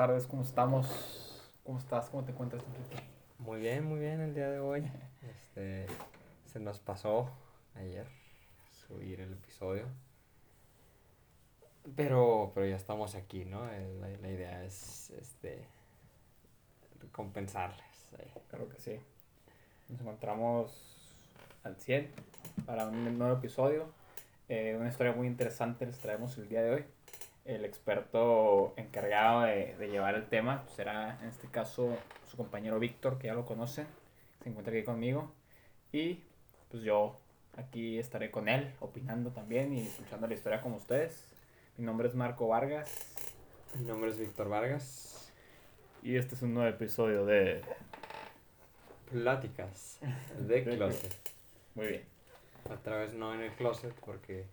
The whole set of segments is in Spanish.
tardes, ¿cómo estamos? ¿Cómo estás? ¿Cómo te encuentras, Enrique? Muy bien, muy bien el día de hoy. Este, se nos pasó ayer subir el episodio. Pero, pero ya estamos aquí, ¿no? Eh, La, la idea es este compensarles. eh. Claro que sí. Nos encontramos al 100 para un nuevo episodio. Eh, una historia muy interesante les traemos el día de hoy. El experto encargado de, de llevar el tema pues, será en este caso su compañero Víctor, que ya lo conocen. Se encuentra aquí conmigo. Y pues yo aquí estaré con él, opinando también y escuchando la historia como ustedes. Mi nombre es Marco Vargas. Mi nombre es Víctor Vargas. Y este es un nuevo episodio de... Pláticas de De closet. Muy bien. Otra vez no en el closet porque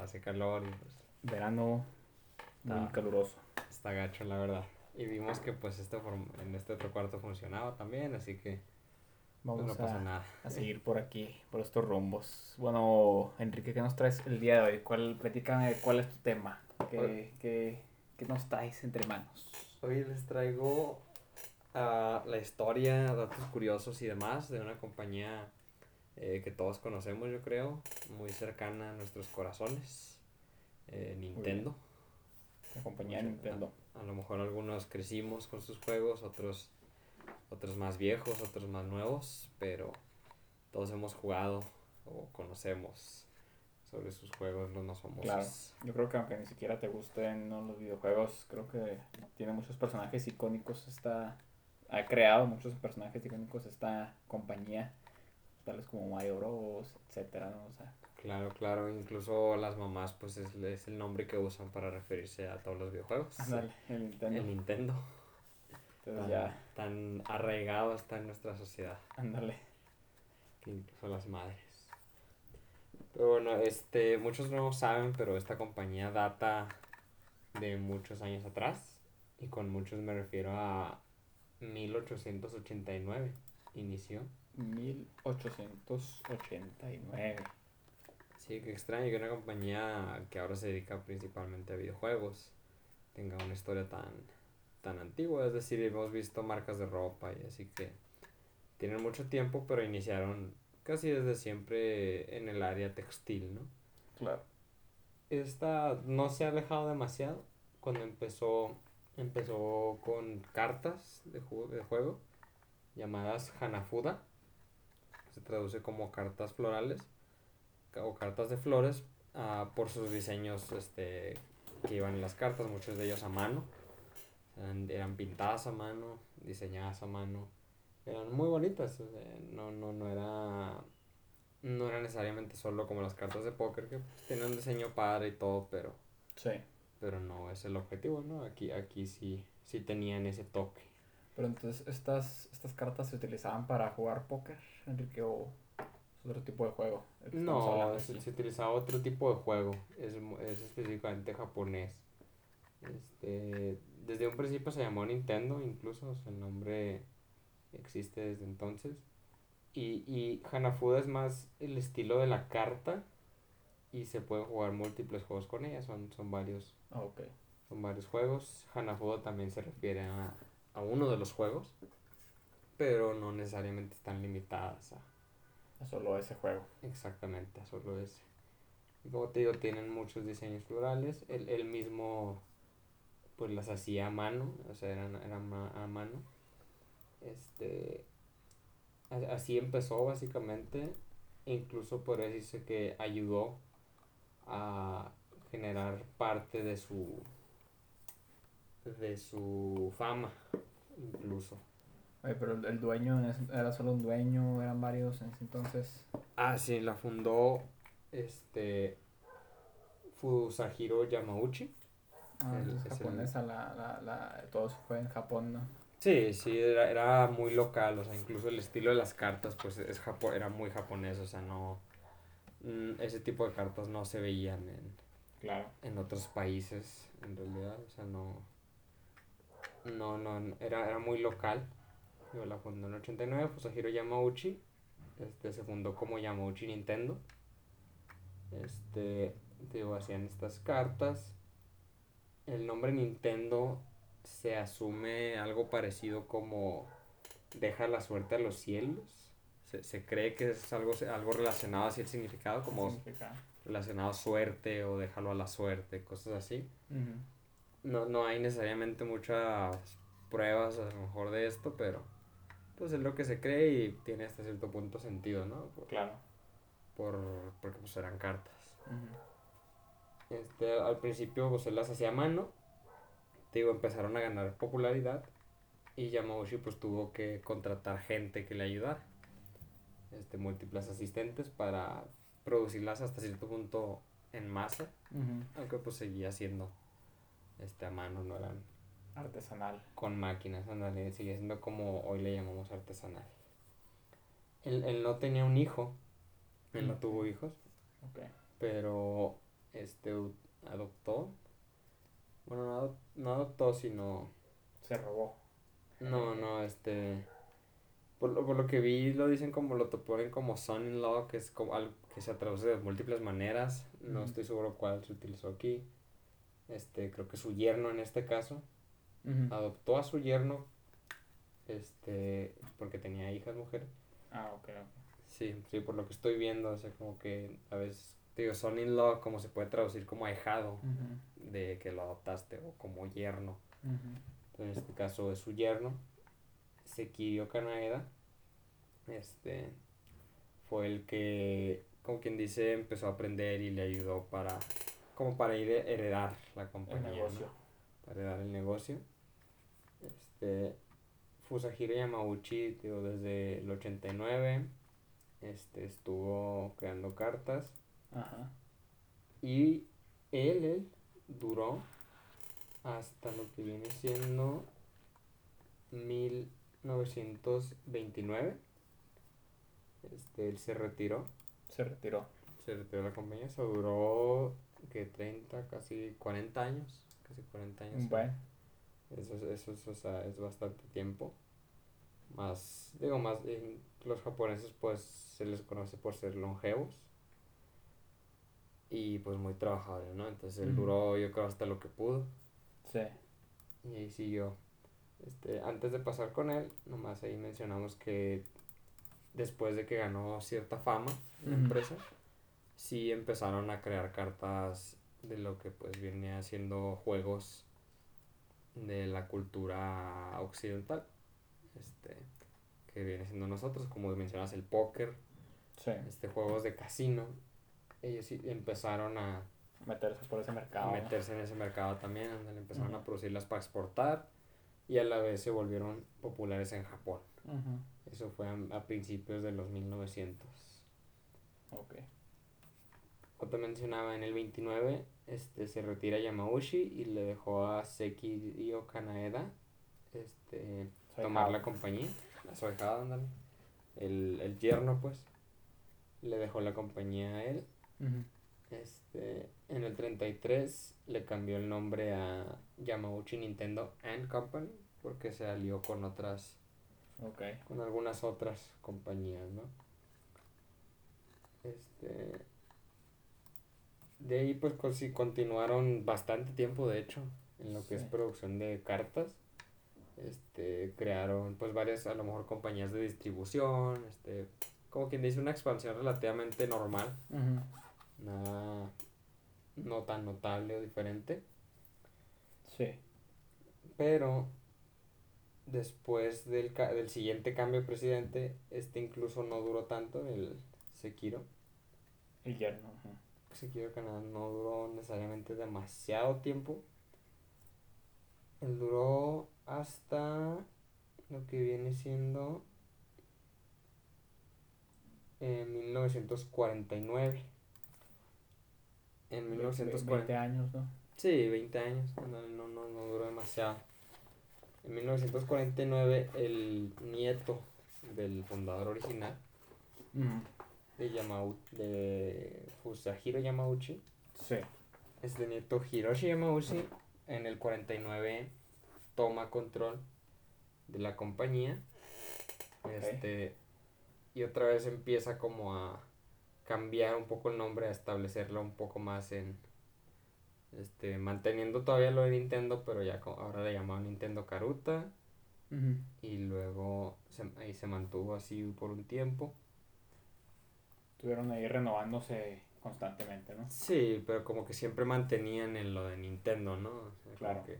hace calor y pues Verano muy Ah. caluroso. está gacho la verdad. Y vimos que pues este form- en este otro cuarto funcionaba también, así que pues, Vamos no pasa a, nada. a seguir por aquí, por estos rumbos. Bueno, Enrique, ¿qué nos traes el día de hoy? ¿Cuál, platícame cuál es tu tema? ¿Qué, qué, qué nos traes entre manos? Hoy les traigo ah, la historia, datos curiosos y demás de una compañía eh, que todos conocemos, yo creo, muy cercana a nuestros corazones, eh, Nintendo. La compañía de Nintendo. A lo mejor algunos crecimos con sus juegos, otros, otros más viejos, otros más nuevos, pero todos hemos jugado o conocemos sobre sus juegos los más famosos. Claro. Yo creo que aunque ni siquiera te gusten ¿no? los videojuegos, creo que tiene muchos personajes icónicos esta... Ha creado muchos personajes icónicos esta compañía, tales como Mario Bros, etcétera, ¿no? O sea, Claro, claro, incluso las mamás pues es, es el nombre que usan para referirse a todos los videojuegos. ándale, el Nintendo. El Nintendo. Entonces ya, tan arraigado está en nuestra sociedad, ándale. incluso las madres. Pero bueno, este, muchos no saben, pero esta compañía data de muchos años atrás. Y con muchos me refiero a 1889. Inició. 1889. Sí, qué extraño que una compañía que ahora se dedica principalmente a videojuegos tenga una historia tan, tan antigua. Es decir, hemos visto marcas de ropa y así que tienen mucho tiempo, pero iniciaron casi desde siempre en el área textil, ¿no? Claro. Esta no se ha alejado demasiado cuando empezó, empezó con cartas de, de juego llamadas Hanafuda. Se traduce como cartas florales o cartas de flores ah, por sus diseños este, que iban en las cartas, muchos de ellos a mano. Eran, eran pintadas a mano, diseñadas a mano. Eran muy bonitas. o sea, no, no, no era no era necesariamente solo como las cartas de póker que pues, tienen un diseño padre y todo, pero Sí. pero no es el objetivo, ¿no? Aquí aquí sí sí tenían ese toque. Pero entonces, ¿estas, ¿estas cartas se utilizaban para jugar póker, Enrique, o otro tipo de juego? No, se, se utilizaba otro tipo de juego, es, es específicamente japonés. Este, desde un principio se llamó Nintendo, incluso, o sea, el nombre existe desde entonces. Y, y Hanafuda es más el estilo de la carta y se pueden jugar múltiples juegos con ella, son, son varios Ah. Son varios juegos. Hanafuda también se refiere a, a uno de los juegos. Pero no necesariamente están limitadas a Es solo ese juego. exactamente a solo ese. Como te digo, tienen muchos diseños florales. Él, él mismo pues las hacía a mano. O sea, eran, eran a mano. Este. a- Así empezó básicamente. Incluso por decirse que ayudó a generar parte de su de su fama incluso Oye, pero el, el dueño era solo un dueño, eran varios en ese entonces. ah sí la fundó este Fusahiro Yamauchi Ah, El- entonces es el- japonesa, la, la, la, todo eso fue en Japón, ¿no? sí sí era, era muy local o sea incluso el estilo de las cartas pues es japo era muy japonés o sea no mm, ese tipo de cartas no se veían en Claro. en otros países en realidad o sea no no no no, era, era muy local la fundó en el 89 Fusahiro Yamauchi este se fundó como Yamauchi Nintendo este digo hacían estas cartas el nombre Nintendo se asume algo parecido como deja la suerte a los cielos. Se, se cree que es algo, algo relacionado así el significado, como relacionado a suerte o déjalo a la suerte, cosas así. No, no hay necesariamente muchas pruebas a lo mejor de esto, pero pues es lo que se cree y tiene hasta cierto punto sentido, ¿no? Por, Claro. por- porque pues eran cartas. Este, al principio pues él las hacía a mano, te digo, empezaron a ganar popularidad y Yamauchi pues tuvo que contratar gente que le ayudara, este, múltiples asistentes para producirlas hasta cierto punto en masa, aunque pues seguía siendo este, a mano, no eran Artesanal. con máquinas, ándale, sigue siendo como hoy le llamamos artesanal. Él, él no tenía un hijo, él no tuvo hijos, Ok. pero este adoptó. Bueno, no, adop- no adoptó, sino. Se robó. No, no, este. Por lo, por lo que vi, lo dicen como lo ponen como son-in-law, que es como algo que se traduce de múltiples maneras. No estoy seguro cuál se utilizó aquí. Este, creo que su yerno en este caso. Adoptó a su yerno. Este, porque tenía hijas mujeres. Ah, ok. ok. Sí, sí, por lo que estoy viendo, o sea, como que a veces, digo, son-in-law, como se puede traducir como ahijado. De que lo adoptaste o como yerno. En este caso es su yerno, Sekirio Kanaeda. Este fue el que, como quien dice, empezó a aprender y le ayudó para, como para ir a heredar la El compañía, para heredar el negocio. Este, Fusahiro Yamauchi, desde el 89, este, estuvo creando cartas. Ajá. Y él, él duró hasta lo que viene siendo 1929. Este, él se retiró. Se retiró. Se retiró de la compañía. Se duró que 30, casi 40 años. Casi 40 años. Bueno. Eso, es- eso, es, o sea, es bastante tiempo. Más, digo, más, en los japoneses pues se les conoce por ser longevos. Y pues muy trabajables, ¿no? Entonces él Ujú. duró yo creo hasta lo que pudo. Sí. Y ahí siguió. Este, antes de pasar con él, nomás ahí mencionamos que después de que ganó cierta fama en la empresa, sí empezaron a crear cartas de lo que pues viene haciendo juegos de la cultura occidental. Este, que viene siendo nosotros, como mencionas el póker, Sí. este juegos de casino. Ellos empezaron a Meterse por ese mercado. a meterse en ese mercado también, donde empezaron Ujú. a producirlas para exportar y a la vez se volvieron populares en Japón. Ujú. Eso fue a, a principios de los 1900. Ok. Como te mencionaba, en el 29 este, se retira Yamauchi y le dejó a Sekiryo Kanaeda este, tomar la compañía, a su ahijado, ándale. el, el yerno pues, le dejó la compañía a él. Este, en el 33 le cambió el nombre a Yamauchi Nintendo and Company porque se alió con otras, con algunas otras compañías, ¿no? Este, de ahí pues sí continuaron bastante tiempo de hecho en lo que es producción de cartas. Este, crearon pues varias a lo mejor compañías de distribución, este, como quien dice una expansión relativamente normal nada no tan notable o diferente, Sí. pero después del, ca- del siguiente cambio de presidente, este incluso no duró tanto, el Sekiro. El yerno. Ujú. Sekiro Canadá no duró necesariamente demasiado tiempo. Él duró hasta lo que viene siendo en 1949. En Ve- 1940. 20 años, ¿no? Sí, 20 años, no, no, no, no duró demasiado. En 1949, el nieto del fundador original Ujú. De, Yamau de Fusahiro Yamauchi, Sí. este nieto Hiroshi Yamauchi, en el 49 toma control de la compañía. Este, y otra vez empieza como a cambiar un poco el nombre, a establecerlo un poco más en, Este, manteniendo todavía lo de Nintendo, pero ya ahora le llamaban Nintendo Karuta. Y luego se, ahí se mantuvo así por un tiempo. Estuvieron ahí renovándose constantemente, ¿no? Sí, pero como que siempre mantenían en lo de Nintendo, ¿no? O sea, como Claro. que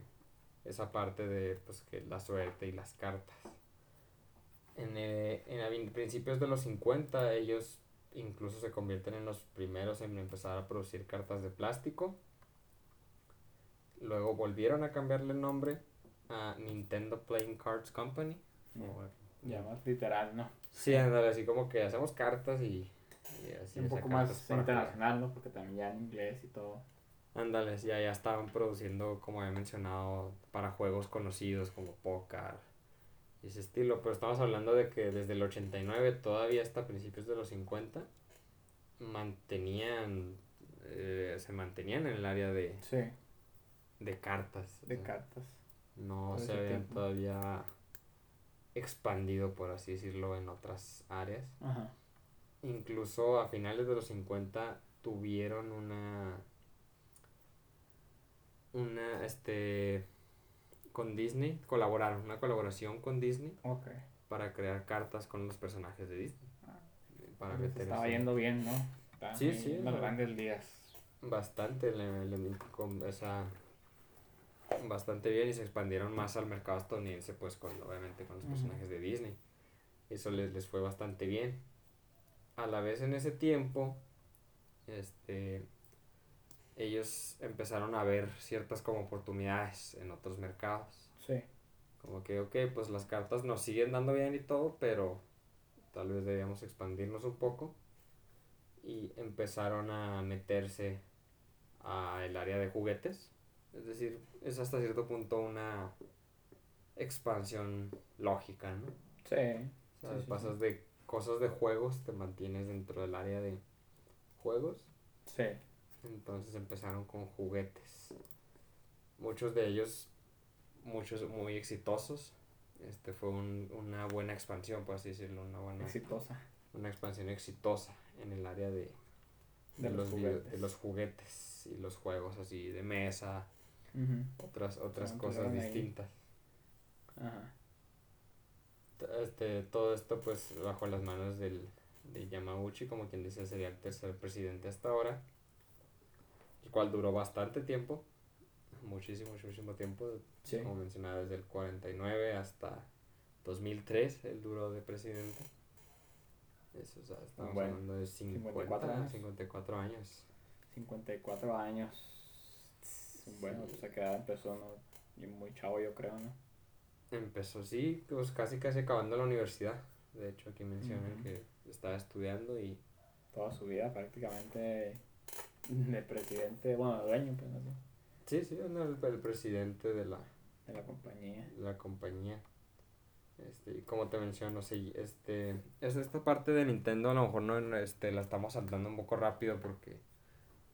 esa parte de pues que la suerte y las cartas. En, eh, en a principios de los 50 ellos incluso se convierten en los primeros en empezar a producir cartas de plástico. Luego volvieron a cambiarle el nombre a Nintendo Playing Cards Company. o- Ya más literal, ¿no? Sí, ándale, así como que hacemos cartas y, así un poco más internacional, ¿no? Porque también ya en inglés y todo. Ándale, ya, ya estaban produciendo, como había mencionado, para juegos conocidos como póker y ese estilo. Pero estamos hablando de que desde el 89, todavía hasta principios de los 50, mantenían, eh, se mantenían en el área de, Sí, de cartas. o de sea, cartas. No todo se habían tiempo. todavía expandido, por así decirlo, en otras áreas. Ajá. Incluso a finales de los 50 tuvieron una una este con Disney, colaboraron, una colaboración con Disney para crear cartas con los personajes de Disney. Ah, Para meter estaba yendo bien, ¿no? Sí, sí, los grandes días. bastante le, le- con esa bastante bien y se expandieron más al mercado estadounidense pues con obviamente con los personajes de Disney eso les, les fue bastante bien a la vez en ese tiempo este ellos empezaron a ver ciertas como oportunidades en otros mercados. Sí. como que ok pues las cartas nos siguen dando bien y todo pero tal vez deberíamos expandirnos un poco. Y empezaron a meterse a el área de juguetes. Es decir es hasta cierto punto una expansión lógica no Sí. O sea, Sí, sí, pasas de cosas de juegos te mantienes dentro del área de juegos Sí. entonces empezaron con juguetes. Muchos de ellos, muchos muy exitosos. Este fue un- una buena expansión, por así decirlo, una buena Exitosa. una expansión exitosa en el área de, De los juguetes. de los juguetes y los juegos así de mesa, otras otras cosas ahí. distintas. Ajá. Este, todo esto pues bajo las manos del, de Yamauchi, como quien dice sería el tercer presidente hasta ahora, el cual duró bastante tiempo, muchísimo, muchísimo tiempo, Sí. como mencionaba, desde el 49 hasta 2003 él duró de presidente. Eso, o sea, estamos Bueno, hablando de 50, 54 años. 54 años. 54 años. Bueno, pues a quedar empezó, ¿no? Muy chavo, yo creo, ¿no? Empezó, sí, pues casi casi acabando la universidad. De hecho, aquí mencionan que estaba estudiando y Toda su vida prácticamente de presidente, bueno, dueño, pues, así, sí, sí, era el, el presidente de la, de la compañía. la compañía. Este, como te menciono, sí, este, es esta parte de Nintendo a lo mejor no este, la estamos saltando un poco rápido porque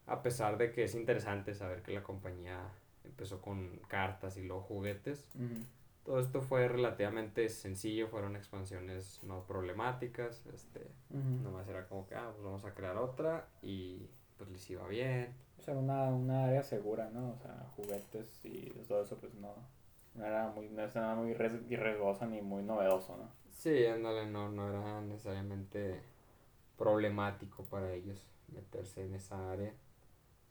a pesar de que es interesante saber que la compañía empezó con cartas y luego juguetes. Todo esto fue relativamente sencillo, fueron expansiones no problemáticas, este, Ujú. nomás era como que, ah, pues vamos a crear otra y pues les iba bien. O sea, una, una área segura, ¿no? O sea, juguetes y todo eso, pues no, no era muy, no nada muy riesgoso ni muy novedoso, ¿no? Sí, ándale, no, no era necesariamente problemático para ellos meterse en esa área.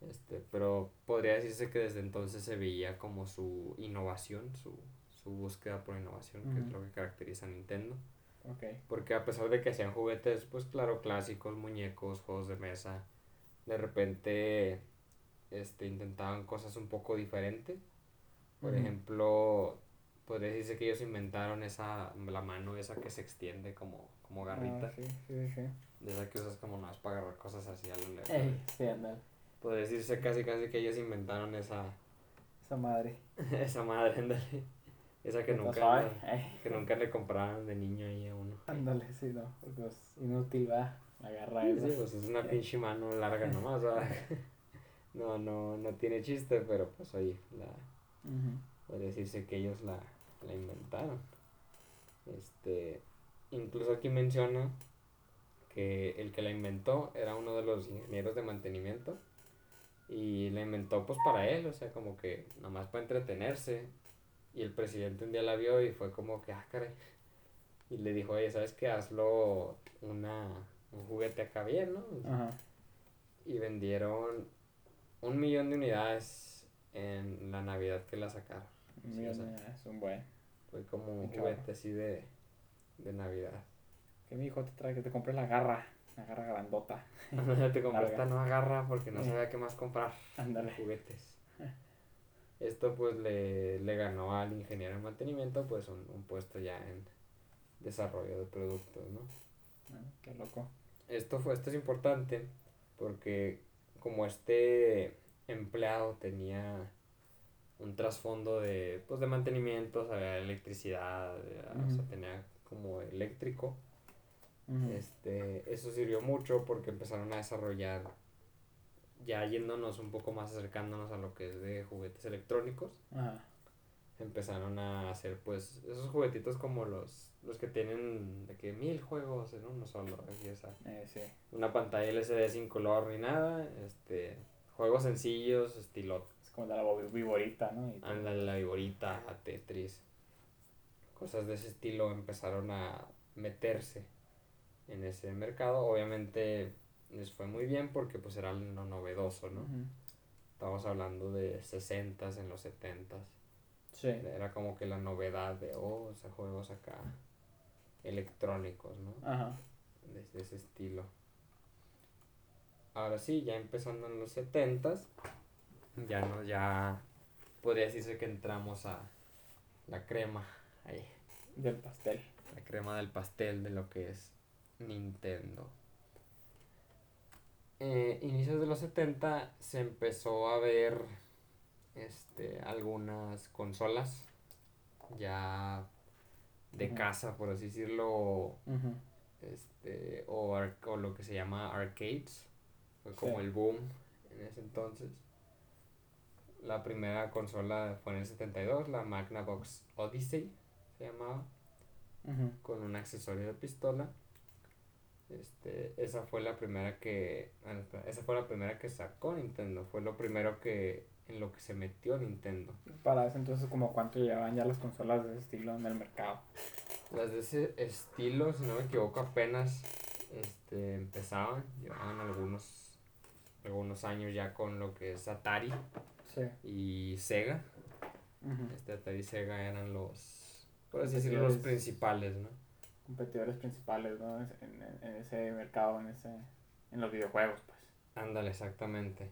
Este, pero podría decirse que desde entonces se veía como su innovación, su, su búsqueda por innovación, que es lo que caracteriza a Nintendo. Ok. Porque a pesar de que hacían juguetes, pues claro, clásicos, muñecos, juegos de mesa, de repente este, intentaban cosas un poco diferentes. Por ejemplo, podría decirse que ellos inventaron esa, la mano esa que se extiende como, como garrita. Ah, sí, sí, sí. De esa que usas como más para agarrar cosas así a lo lejos. Sí. Podría decirse casi casi que ellos inventaron esa, Esa madre. esa madre, ándale. Esa que nunca, suave. Ey, que nunca le compraron de niño ahí a uno. Ándale, sí, no. Porque es inútil, va. Agarra Sí, esa. pues es una pinche mano larga nomás, ¿verdad? No, no, no tiene chiste, pero pues oye, la, podría decirse que ellos la, la inventaron. Este, incluso aquí menciona que el que la inventó era uno de los ingenieros de mantenimiento Y la inventó pues para él, o sea, como que nomás para entretenerse. Y el presidente un día la vio y fue como que, ah, caray. Y le dijo, oye, ¿sabes qué? Hazlo una, un juguete acá bien, ¿no? Ajá. Y vendieron un millón de unidades en la Navidad que la sacaron. Mira, o sea, es un buen. Fue como un juguete así de, de Navidad. Que mi hijo te trae que te compres la garra. La garra grandota. te compré esta nueva garra porque no Eh. sabía qué más comprar. Ándale. juguetes. Esto pues le, le ganó al ingeniero en mantenimiento pues un, un puesto ya en desarrollo de productos, ¿no? Ah, Qué loco. Esto fue, esto es importante porque como este empleado tenía un trasfondo de, pues, de mantenimiento, sabía electricidad, era- o sea, tenía como eléctrico, este, eso sirvió mucho porque empezaron a desarrollar, ya yéndonos un poco más acercándonos a lo que es de juguetes electrónicos, Ajá. empezaron a hacer pues esos juguetitos como los, los que tienen de que mil juegos en uno solo, Eh, sí. una pantalla LCD sin color ni nada, este, juegos sencillos, estilo Es como la bo- viborita, ¿no? Anda la viborita, a Tetris. Cosas de ese estilo empezaron a meterse en ese mercado. Obviamente les fue muy bien porque pues era lo novedoso, ¿no? Estamos hablando de 60s en los 70s. Sí. Era como que la novedad de, oh, o sea, juegos acá electrónicos, ¿no? Ajá. De, de ese estilo. Ahora sí, ya empezando en los 70s, ya no, ya podría decirse que entramos a la crema, ahí, Del pastel. la crema del pastel de lo que es Nintendo. Eh, inicios de los 70 se empezó a ver este, algunas consolas ya de casa, por así decirlo, este, o, ar- o lo que se llama arcades. Fue como Sí. el boom en ese entonces. La primera consola fue en el 72, la Magnavox Odyssey se llamaba, con un accesorio de pistola. Este, esa fue la primera que, bueno, espera, esa fue la primera que sacó Nintendo, fue lo primero que en lo que se metió Nintendo. Para ese entonces, como cuánto llevaban ya las consolas de ese estilo en el mercado. Las de ese estilo, si no me equivoco, apenas este, empezaban, llevaban algunos, algunos años ya con lo que es Atari Sí. y Sega. Ujú. Este Atari y Sega eran los, por así decirlo, los principales, ¿no? Competidores principales, ¿no? En, en- en ese mercado, en ese en los videojuegos, pues. Ándale, exactamente.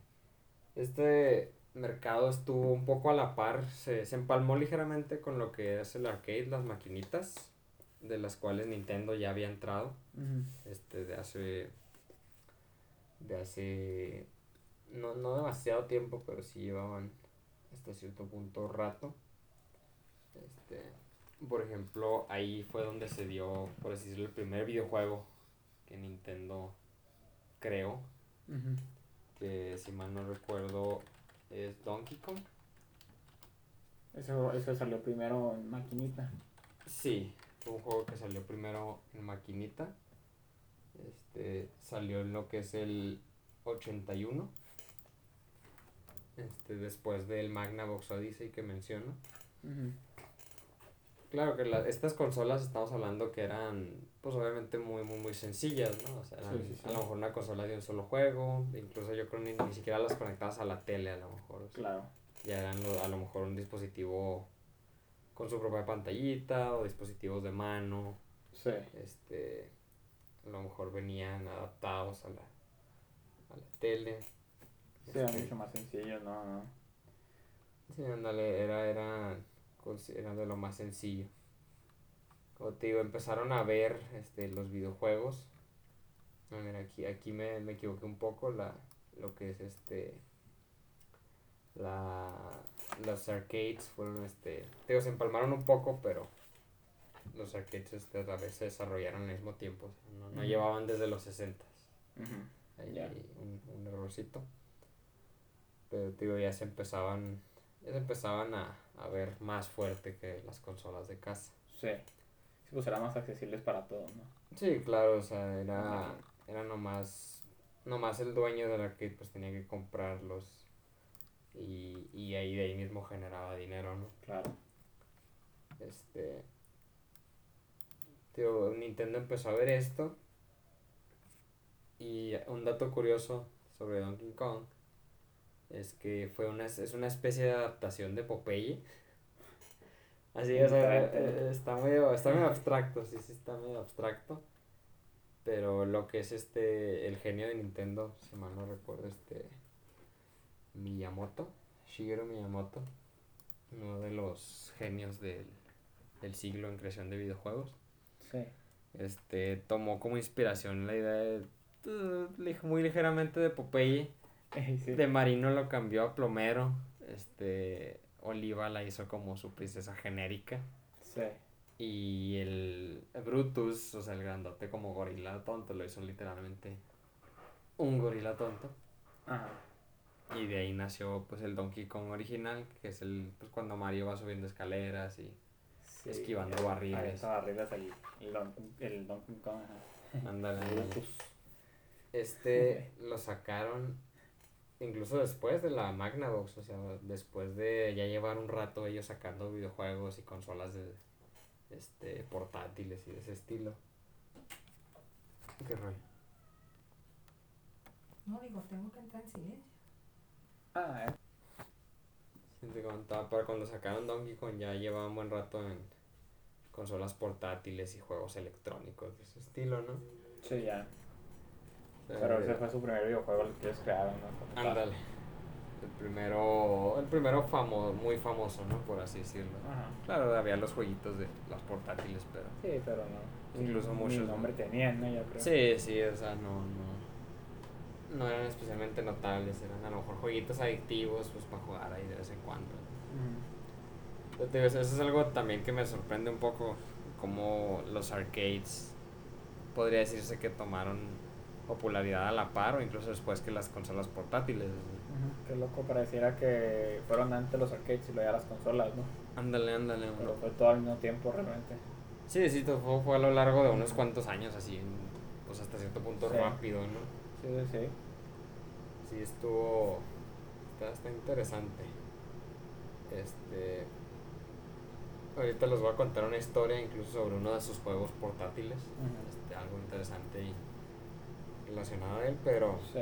Este mercado estuvo un poco a la par, se, se empalmó ligeramente con lo que es el arcade, las maquinitas, de las cuales Nintendo ya había entrado. este de hace de hace no, no demasiado tiempo pero sí llevaban hasta cierto punto rato este por ejemplo ahí fue donde se dio por así decirlo el primer videojuego que Nintendo creó que si mal no recuerdo es Donkey Kong Eso, eso salió primero en maquinita. Sí, fue un juego que salió primero en maquinita. Este salió en lo que es el 81. Este, después del Magnavox Odyssey que menciono. Claro que la- estas consolas estamos hablando que eran, pues obviamente muy, muy, muy sencillas, ¿no? O sea, eran Sí, sí, sí. a lo mejor una consola de un solo juego, incluso yo creo ni, ni siquiera las conectabas a la tele a lo mejor. o sea, Claro. ya eran lo- a lo mejor un dispositivo con su propia pantallita o dispositivos de mano. Sí. este a lo mejor venían adaptados a la, a la tele Sí, era Este, mucho más sencillo, ¿no? no. sí, ándale, era, era, consi- era de lo más sencillo como te digo empezaron a ver este los videojuegos a ver aquí aquí me, me equivoqué un poco la lo que es este la los arcades fueron este te digo se empalmaron un poco pero los arcades este, a vez se desarrollaron al mismo tiempo o sea, no, no Ujú. llevaban desde los 60 Ujú. ahí Ya. hay un, un errorcito pero te digo ya se empezaban ya se empezaban a, a ver más fuerte que las consolas de casa Sí. Sí, pues eran más accesibles para todos, ¿no? sí claro o sea era era nomás nomás el dueño del arcade pues tenía que comprarlos y, y ahí de ahí mismo generaba dinero, ¿no? Claro. Este. Tío, Nintendo empezó a ver esto. Y un dato curioso sobre Donkey Kong es que fue una, es una especie de adaptación de Popeye. Así, o sea, eh, está medio, está medio abstracto, sí, sí, está medio abstracto. Pero lo que es este, el genio de Nintendo, si mal no recuerdo, este, Miyamoto, Shigeru Miyamoto, uno de los genios del, del siglo en creación de videojuegos. Sí. Este, tomó como inspiración la idea de, lig- muy ligeramente de Popeye. Sí. De Marino lo cambió a Plomero. Este, Oliva la hizo como su princesa genérica. Sí. Y el Brutus, o sea, el grandote como gorila tonto, lo hizo literalmente un gorila tonto. Ajá. Y de ahí nació pues el Donkey Kong original, que es el pues cuando Mario va subiendo escaleras y Sí, Esquivando el- barriles. barriles el, el, Don- el Donkey Kong. ajá. Brutus. Este lo sacaron incluso después de la Magnavox, o sea, después de ya llevar un rato ellos sacando videojuegos y consolas de este portátiles y de ese estilo. ¿Qué rollo? No, digo, tengo que entrar en silencio. Ah, eh. Sí, te comentaba, para cuando sacaron Donkey Kong ya llevaban buen rato en consolas portátiles y juegos electrónicos de ese estilo, ¿no? Sí, ya. Pero ese fue su primer videojuego el que ellos crearon, ¿no? Ándale. El primero, el primero famoso, muy famoso, ¿no? Por así decirlo. Ajá. Claro, había los jueguitos de las portátiles, pero... Sí, pero no. Incluso Ni muchos, nombre ¿no? tenían, ¿no? Yo creo. Sí, sí, o sea, no, no... No eran especialmente notables, eran a lo mejor jueguitos adictivos, pues para jugar ahí de vez en cuando. Digo, Eso es algo también que me sorprende un poco, como los arcades, podría decirse que tomaron popularidad a la par o incluso después que las consolas portátiles. Qué loco pareciera que fueron antes los arcades y luego ya las consolas, ¿no? Ándale, ándale. Pero fue todo al mismo tiempo realmente. Sí, sí, todo fue, fue a lo largo de unos cuantos años, así, pues hasta cierto punto Sí. rápido, ¿no? Sí, sí, sí. Sí, estuvo. Está, está interesante. Este. Ahorita les voy a contar una historia incluso sobre uno de sus juegos portátiles. Este, algo interesante y relacionado a él, pero. Sí.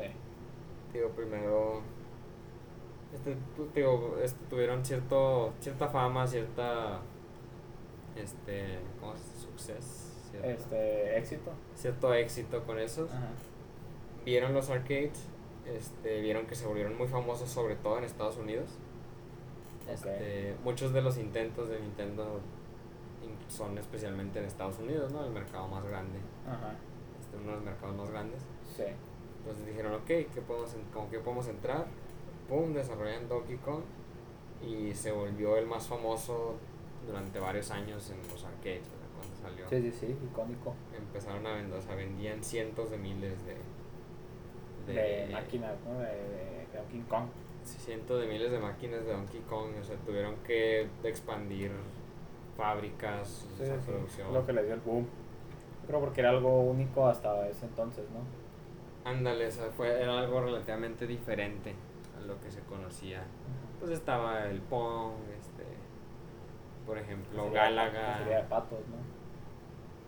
Digo, primero. Este, digo, este, tuvieron cierto, cierta fama, cierta. Este. ¿Cómo dice? Success. cierta- Este, éxito. Cierto éxito con esos. Ajá. vieron los arcades, este, vieron que se volvieron muy famosos sobre todo en Estados Unidos. Este, muchos de los intentos de Nintendo in- son especialmente en Estados Unidos, ¿no? El mercado más grande, Ajá. este, uno de los mercados más grandes. Sí. Entonces dijeron, ok, ¿qué podemos, ¿con qué podemos entrar? Pum, desarrollan Donkey Kong y se volvió el más famoso durante varios años en los arcades, o sea, cuando salió. Sí, sí, sí, icónico. Empezaron a vender, o sea, vendían cientos de miles de... De, máquinas, ¿no? De, Donkey Kong. cientos de miles de máquinas de Donkey Kong, o sea, tuvieron que expandir fábricas, Sí, o sea, sí, producción. Lo que le dio el boom. Creo porque era algo único hasta ese entonces, ¿no? Ándale, o sea, fue, era algo relativamente diferente a lo que se conocía. Pues estaba el Pong, este, por ejemplo, Cacería- Galaga. cacería de patos, ¿no?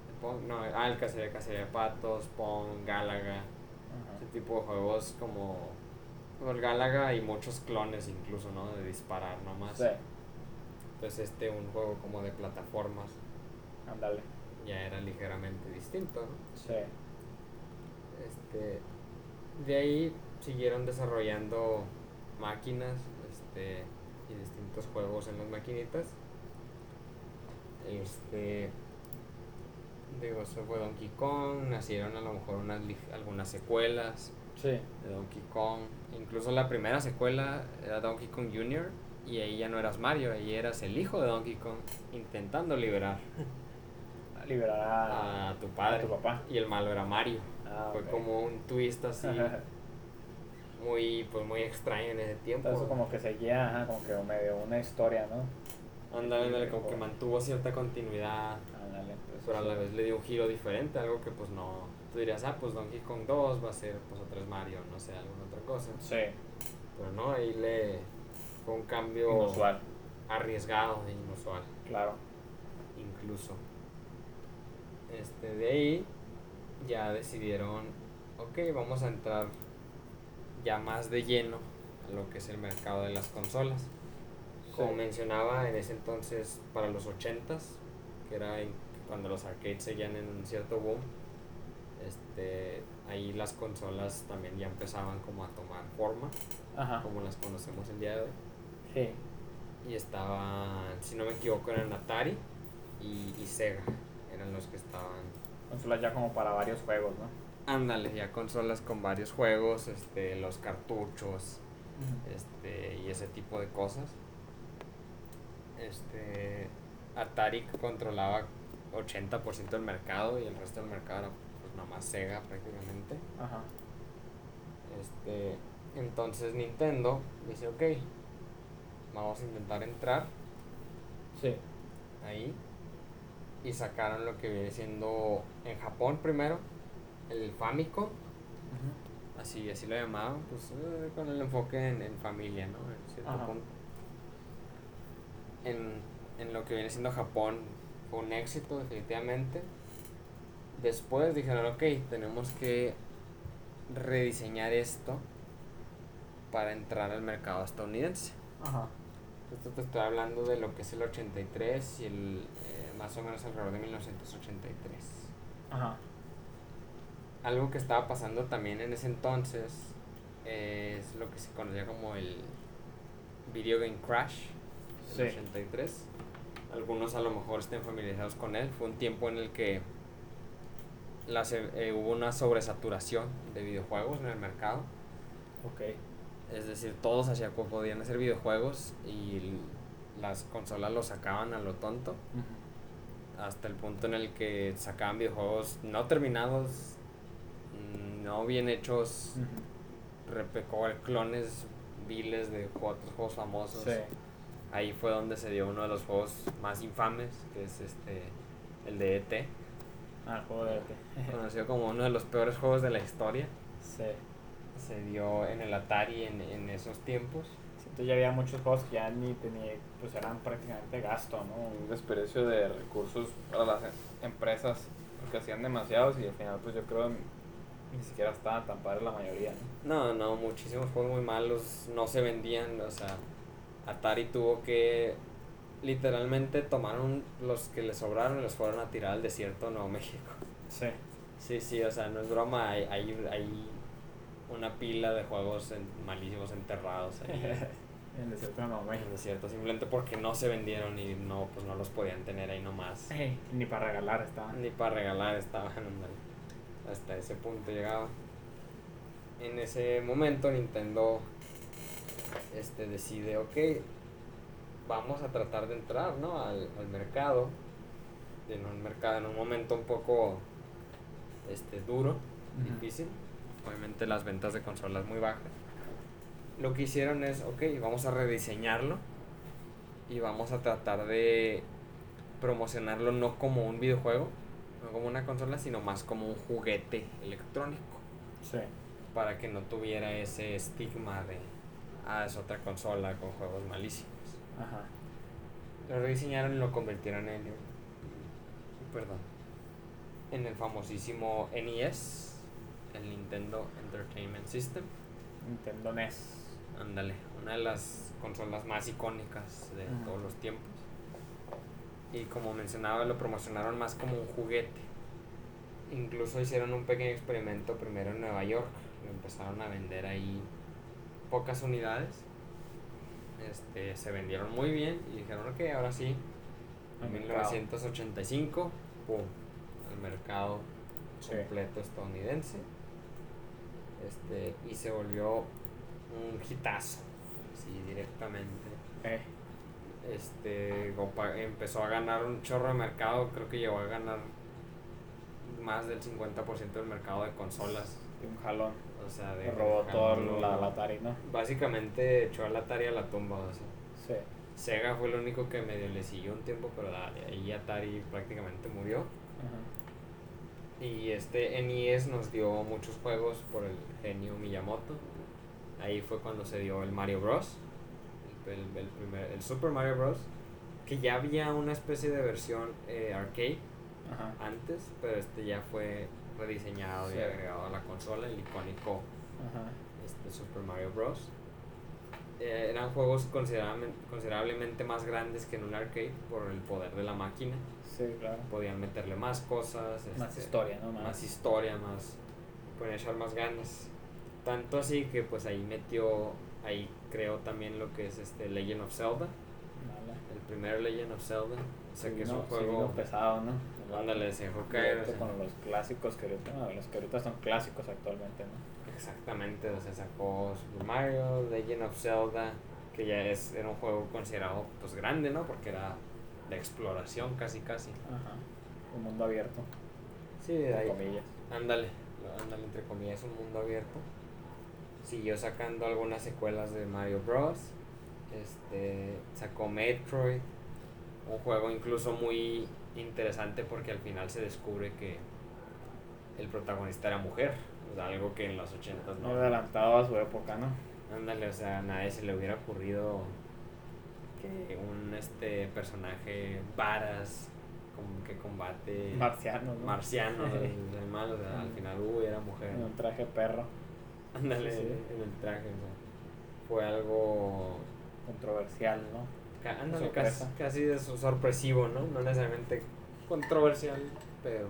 el Pong, no, ah, el cacería, cacería de patos, Pong, Galaga, Ajá. ese tipo de juegos como el Galaga y muchos clones incluso, ¿no? De disparar nomás. Sí, Entonces este, un juego como de plataformas. ándale. ya era ligeramente distinto, ¿no? Sí. Este, de ahí siguieron desarrollando máquinas este, y distintos juegos en las maquinitas. Este, digo, eso fue Donkey Kong, nacieron a lo mejor unas, algunas secuelas Sí. de Donkey Kong. Incluso la primera secuela era Donkey Kong Jr. y ahí ya no eras Mario, ahí eras el hijo de Donkey Kong intentando liberar Liberar a, a tu padre. a tu papá. Y el malo era Mario. Ah, Fue como un twist así muy pues muy extraño en ese tiempo. Entonces como que seguía, ajá, como que medio una historia, ¿no? Ándale, ándale, como que mantuvo cierta continuidad, Ándale. entonces, pero a la vez le dio un giro diferente, algo que pues no, tú dirías, ah, pues Donkey Kong 2 va a ser pues otro es Mario, no sé, alguna otra cosa. Sí, Pero no, ahí le fue un cambio inusual, arriesgado e inusual, claro. incluso. Este, de ahí ya decidieron, ok, vamos a entrar ya más de lleno a lo que es el mercado de las consolas. Como mencionaba en ese entonces, para los 80s, que era cuando los arcades seguían en un cierto boom, este, ahí las consolas también ya empezaban como a tomar forma, Ajá. como las conocemos el día de hoy. Sí. Y estaban, si no me equivoco, eran Atari y, y Sega, eran los que estaban Consolas ya como para varios juegos, ¿no? Ándale, ya consolas con varios juegos, este, los cartuchos, este, y ese tipo de cosas. Este, Atari controlaba 80% del mercado y el resto del mercado era pues nomás Sega prácticamente. Ajá. Este, entonces Nintendo dice, ok, vamos a intentar entrar Sí. ahí. Y sacaron lo que viene siendo en Japón primero, el Famicom. así, así lo llamaban, pues eh, con el enfoque en, en familia, ¿no? En cierto Ajá. punto. En, en lo que viene siendo Japón fue un éxito, definitivamente. Después dijeron, ok, tenemos que rediseñar esto para entrar al mercado estadounidense. Ajá. Esto te estoy hablando de lo que es el 83 y el eh, más o menos alrededor de 1983 Ajá. algo que estaba pasando también en ese entonces es lo que se conocía como el Video Game Crash Sí. el 83 algunos a lo mejor estén familiarizados con él fue un tiempo en el que se- eh, hubo una sobresaturación de videojuegos en el mercado Ok. es decir todos hacia podían hacer videojuegos y las consolas los sacaban a lo tonto hasta el punto en el que sacaban videojuegos no terminados, no bien hechos, repecó clones viles de otros juegos famosos. Sí. Ahí fue donde se dio uno de los juegos más infames, que es este el de ET, Ah, juego de conocido como uno de los peores juegos de la historia. Sí. Se dio en el Atari en, en esos tiempos. Entonces ya había muchos juegos que ya ni tenía, pues eran prácticamente gasto, ¿no? Un desperdicio de recursos para las em- empresas, porque hacían demasiados y al final pues yo creo ni siquiera estaban tan padres la mayoría, ¿no? No, no, muchísimos juegos muy malos no se vendían, o sea, Atari tuvo que literalmente tomaron los que le sobraron y los fueron a tirar al desierto de Nuevo México. Sí. Sí, sí, o sea, no es broma, hay, hay, hay una pila de juegos en- malísimos enterrados ahí en el desierto de Nuevo en el desierto, simplemente porque no se vendieron y no, pues no los podían tener ahí nomás. Ey, Ni para regalar estaban. Ni para regalar estaban. Hasta ese punto llegaba. En ese momento Nintendo este, decide, ok, vamos a tratar de entrar ¿no? al, al mercado. En un mercado, en un momento un poco este, duro, difícil. Obviamente las ventas de consolas muy bajas. Lo que hicieron es, ok, vamos a rediseñarlo y vamos a tratar de promocionarlo no como un videojuego, no como una consola, sino más como un juguete electrónico, Sí. para que no tuviera ese estigma de, ah, es otra consola con juegos malísimos. Ajá. Lo rediseñaron y lo convirtieron en, perdón, en el famosísimo NES, el Nintendo Entertainment System. Nintendo NES. Ándale, una de las consolas más icónicas de todos los tiempos. Y como mencionaba, lo promocionaron más como un juguete. Incluso hicieron un pequeño experimento primero en Nueva York. Lo empezaron a vender ahí pocas unidades. Este, se vendieron muy bien y dijeron, ok, ahora sí. En mercado. 1985, ¡pum! Al mercado Sí. completo estadounidense. Este, y se volvió un hitazo, sí, directamente. Eh, Este, empezó a ganar un chorro de mercado, creo que llegó a ganar más del 50% del mercado de consolas. de un jalón. O sea, de Robó todo la, la Atari, ¿no? Básicamente echó al Atari a la tumba, o sea. Sí. Sega fue el único que medio le siguió un tiempo, pero ahí Atari prácticamente murió. Ajá. Y este NES nos dio muchos juegos por el genio Miyamoto. Ahí fue cuando se dio el Mario Bros. El, primer, el Super Mario Bros. Que ya había una especie de versión eh, arcade Ajá. antes, pero este ya fue rediseñado Sí. y agregado a la consola, el icónico Ajá. este Super Mario Bros. Eh, eran juegos considerablemente, considerablemente más grandes que en un arcade por el poder de la máquina. Sí, claro. Podían meterle más cosas, Más este, historia, ¿no? Más. más historia, más podían echar más ganas. Tanto así que pues ahí metió, ahí creó también lo que es este Legend of Zelda, Vale. el primer Legend of Zelda. O sea Sí, que es no, un sí, juego, no pesado, ¿no? ándale, se dejó caer. o sea, con los clásicos que ahorita, no, los que ahorita son clásicos actualmente, ¿no? Exactamente, o sea, sacó Super Mario, Legend of Zelda, que ya es, era un juego considerado pues grande, ¿no? Porque era de exploración casi casi. Ajá. Un mundo abierto, Sí, entre ahí, comillas. ándale, ándale entre comillas, un mundo abierto. Siguió sacando algunas secuelas de Mario Bros. Este, sacó Metroid, un juego incluso muy interesante porque al final se descubre que el protagonista era mujer, o sea, algo que en los 80 Muy no. adelantado a su época, ¿no? Ándale, o sea, a nadie se le hubiera ocurrido que un este personaje varas como que combate Marciano, ¿no? marcianos, o sea, al final uy, era mujer. En un traje perro, Ándale, Sí. en el traje, o sea, fue algo controversial, ¿no? ándale, casi, casi de sorpresivo, ¿no? No necesariamente controversial, pero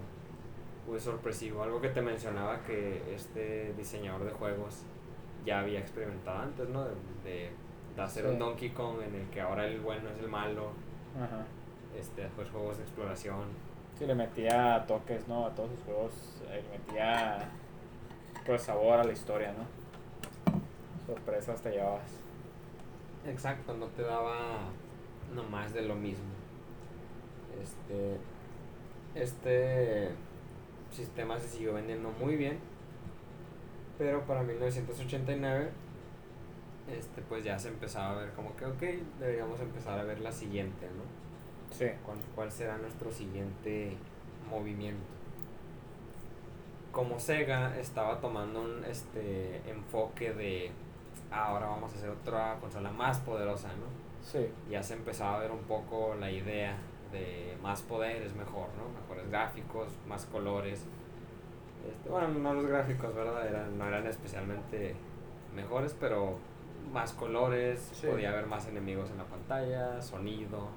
fue sorpresivo. Algo que te mencionaba que este diseñador de juegos ya había experimentado antes, ¿no? De, de- de hacer Sí. un Donkey Kong en el que ahora el bueno es el malo, Ajá. este, después juegos de exploración. Sí, le metía toques, ¿no? A todos sus juegos, eh, le metía pues sabor a la historia, ¿no? Sorpresas te llevabas. Exacto, no te daba nomás de lo mismo. Este, este sistema se siguió vendiendo muy bien, pero para 1989, este, pues ya se empezaba a ver como que, ok, deberíamos empezar a ver la siguiente, ¿no? Sí. ¿Cuál, cuál será nuestro siguiente movimiento? Como Sega estaba tomando un este enfoque de "Ah, ahora vamos a hacer otra consola más poderosa, ¿no? Sí. Ya se empezaba a ver un poco la idea de más poder es mejor, ¿no? Mejores gráficos, más colores. Este, bueno, no los gráficos, ¿verdad? Eran, no eran especialmente mejores, pero más colores, Sí. podía haber más enemigos en la pantalla, sonido,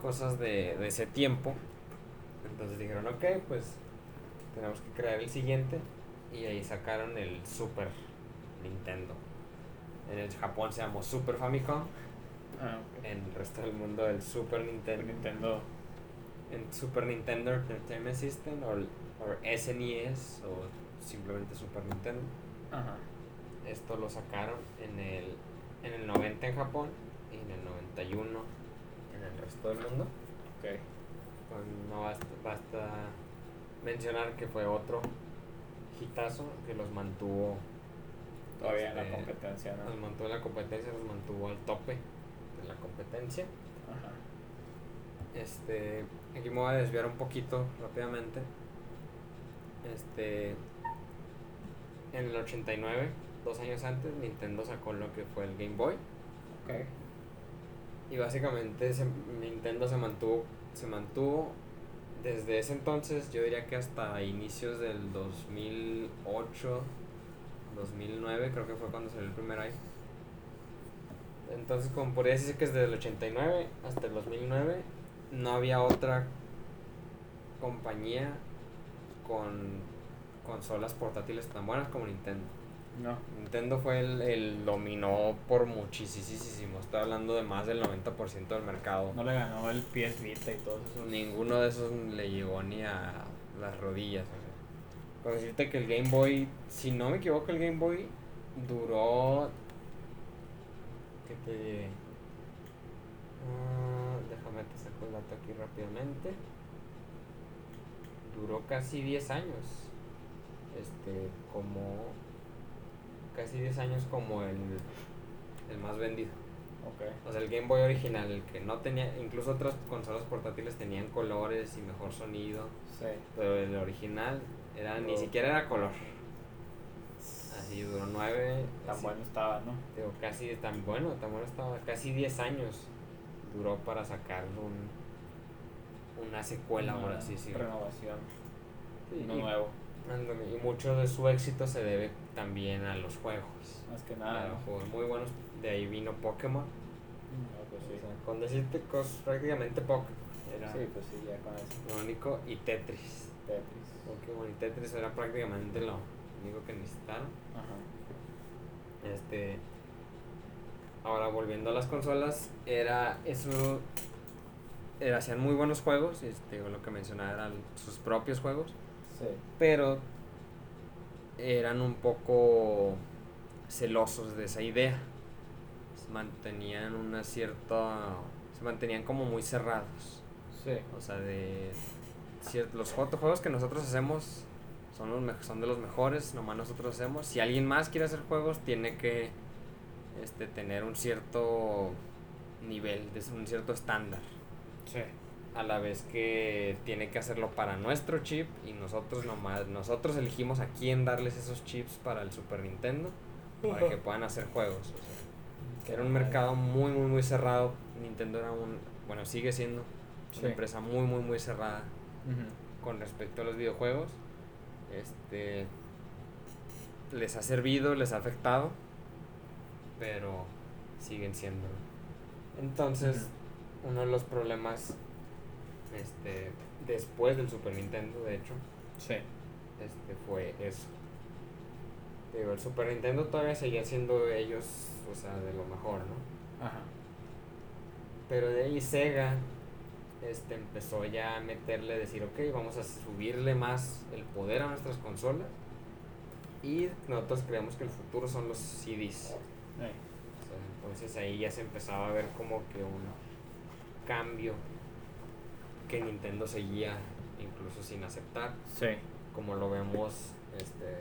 cosas de, de ese tiempo. Entonces dijeron, ok, pues tenemos que crear el siguiente. Y ahí sacaron el Super Nintendo. En el Japón se llamó Super Famicom. Ah. En el resto del mundo el Super Nintendo. Nintendo. En Super Nintendo Entertainment System o, o SNES o simplemente Super Nintendo. Ajá. Esto lo sacaron en el, en el 90 en Japón y en el 91 en el resto del mundo. Ok. Pues no basta, basta mencionar que fue otro hitazo que los mantuvo Todavía en la este, competencia, ¿no? los mantuvo en la competencia, los mantuvo al tope de la competencia. Ajá. Este, aquí me voy a desviar un poquito rápidamente. Este, en el 89, dos años antes, Nintendo sacó lo que fue el Game Boy. Ok. Y básicamente se- Nintendo se mantuvo, se mantuvo desde ese entonces, yo diría que hasta inicios del 2008, 2009, creo que fue cuando salió el primer iPhone. Entonces, como podría decirse que desde el 89 hasta el 2009, no había otra compañía con consolas portátiles tan buenas como Nintendo. No. Nintendo fue el, el dominó por muchísimo. Estoy hablando de más del 90% del mercado. No le ganó el PS Vita y todos esos. Ninguno de esos le llegó ni a las rodillas. o sea. Con decirte que el Game Boy, si no me equivoco, el Game Boy duró. ¿Qué te diré? Ah, déjame te saco el dato aquí rápidamente. Duró casi 10 años. Este, como. Casi 10 años como el, el más vendido. Ok. O sea, el Game Boy original, el que no tenía, incluso otras consolas portátiles tenían colores y mejor sonido, Sí. pero el original era ni siquiera era color. Así duró nueve, Tan así, bueno estaba, ¿no? digo, casi tan bueno, tan bueno estaba, casi 10 años duró para sacar un, una secuela, Una ahora sí, sí. Renovación. Sí, y- nuevo. Y mucho de su éxito se debe también a los juegos. Más que a nada, los ¿no? juegos muy buenos, de ahí vino Pokémon. No, pues sí. O sea, con decirte cosas prácticamente Pokémon. Era Sí, pues sí, ya con eso. lo único. Y Tetris. Tetris. Pokémon y Tetris era prácticamente lo único que necesitaron. Ajá. Este. Ahora volviendo a las consolas, era eso. Era, hacían muy buenos juegos, este, lo que mencionaba eran sus propios juegos, Sí. pero eran un poco celosos de esa idea. Se mantenían una cierta. Se mantenían como muy cerrados. Sí. O sea, de cier- los juegos que nosotros hacemos son los me- son de los mejores, nomás nosotros hacemos. Si alguien más quiere hacer juegos, tiene que este tener un cierto nivel, un cierto estándar. Sí. A la vez que tiene que hacerlo para nuestro chip y nosotros nomás nosotros elegimos a quién darles esos chips para el Super Nintendo para que puedan hacer juegos. o sea, era un mercado muy muy muy cerrado. Nintendo era un bueno, sigue siendo Sí. una empresa muy muy muy cerrada con respecto a los videojuegos. Este les ha servido, les ha afectado, pero siguen siendo. Entonces, uno de los problemas este después del Super Nintendo, de hecho, Sí. este fue eso. Digo, el Super Nintendo todavía seguía siendo ellos, o sea, de lo mejor, ¿no? Ajá. Pero de ahí Sega este, empezó ya a meterle, decir, ok, vamos a subirle más el poder a nuestras consolas. Y nosotros creemos que el futuro son los CDs. Entonces ahí ya se empezaba a ver como que un cambio que Nintendo seguía incluso sin aceptar. Sí. Como lo vemos, este,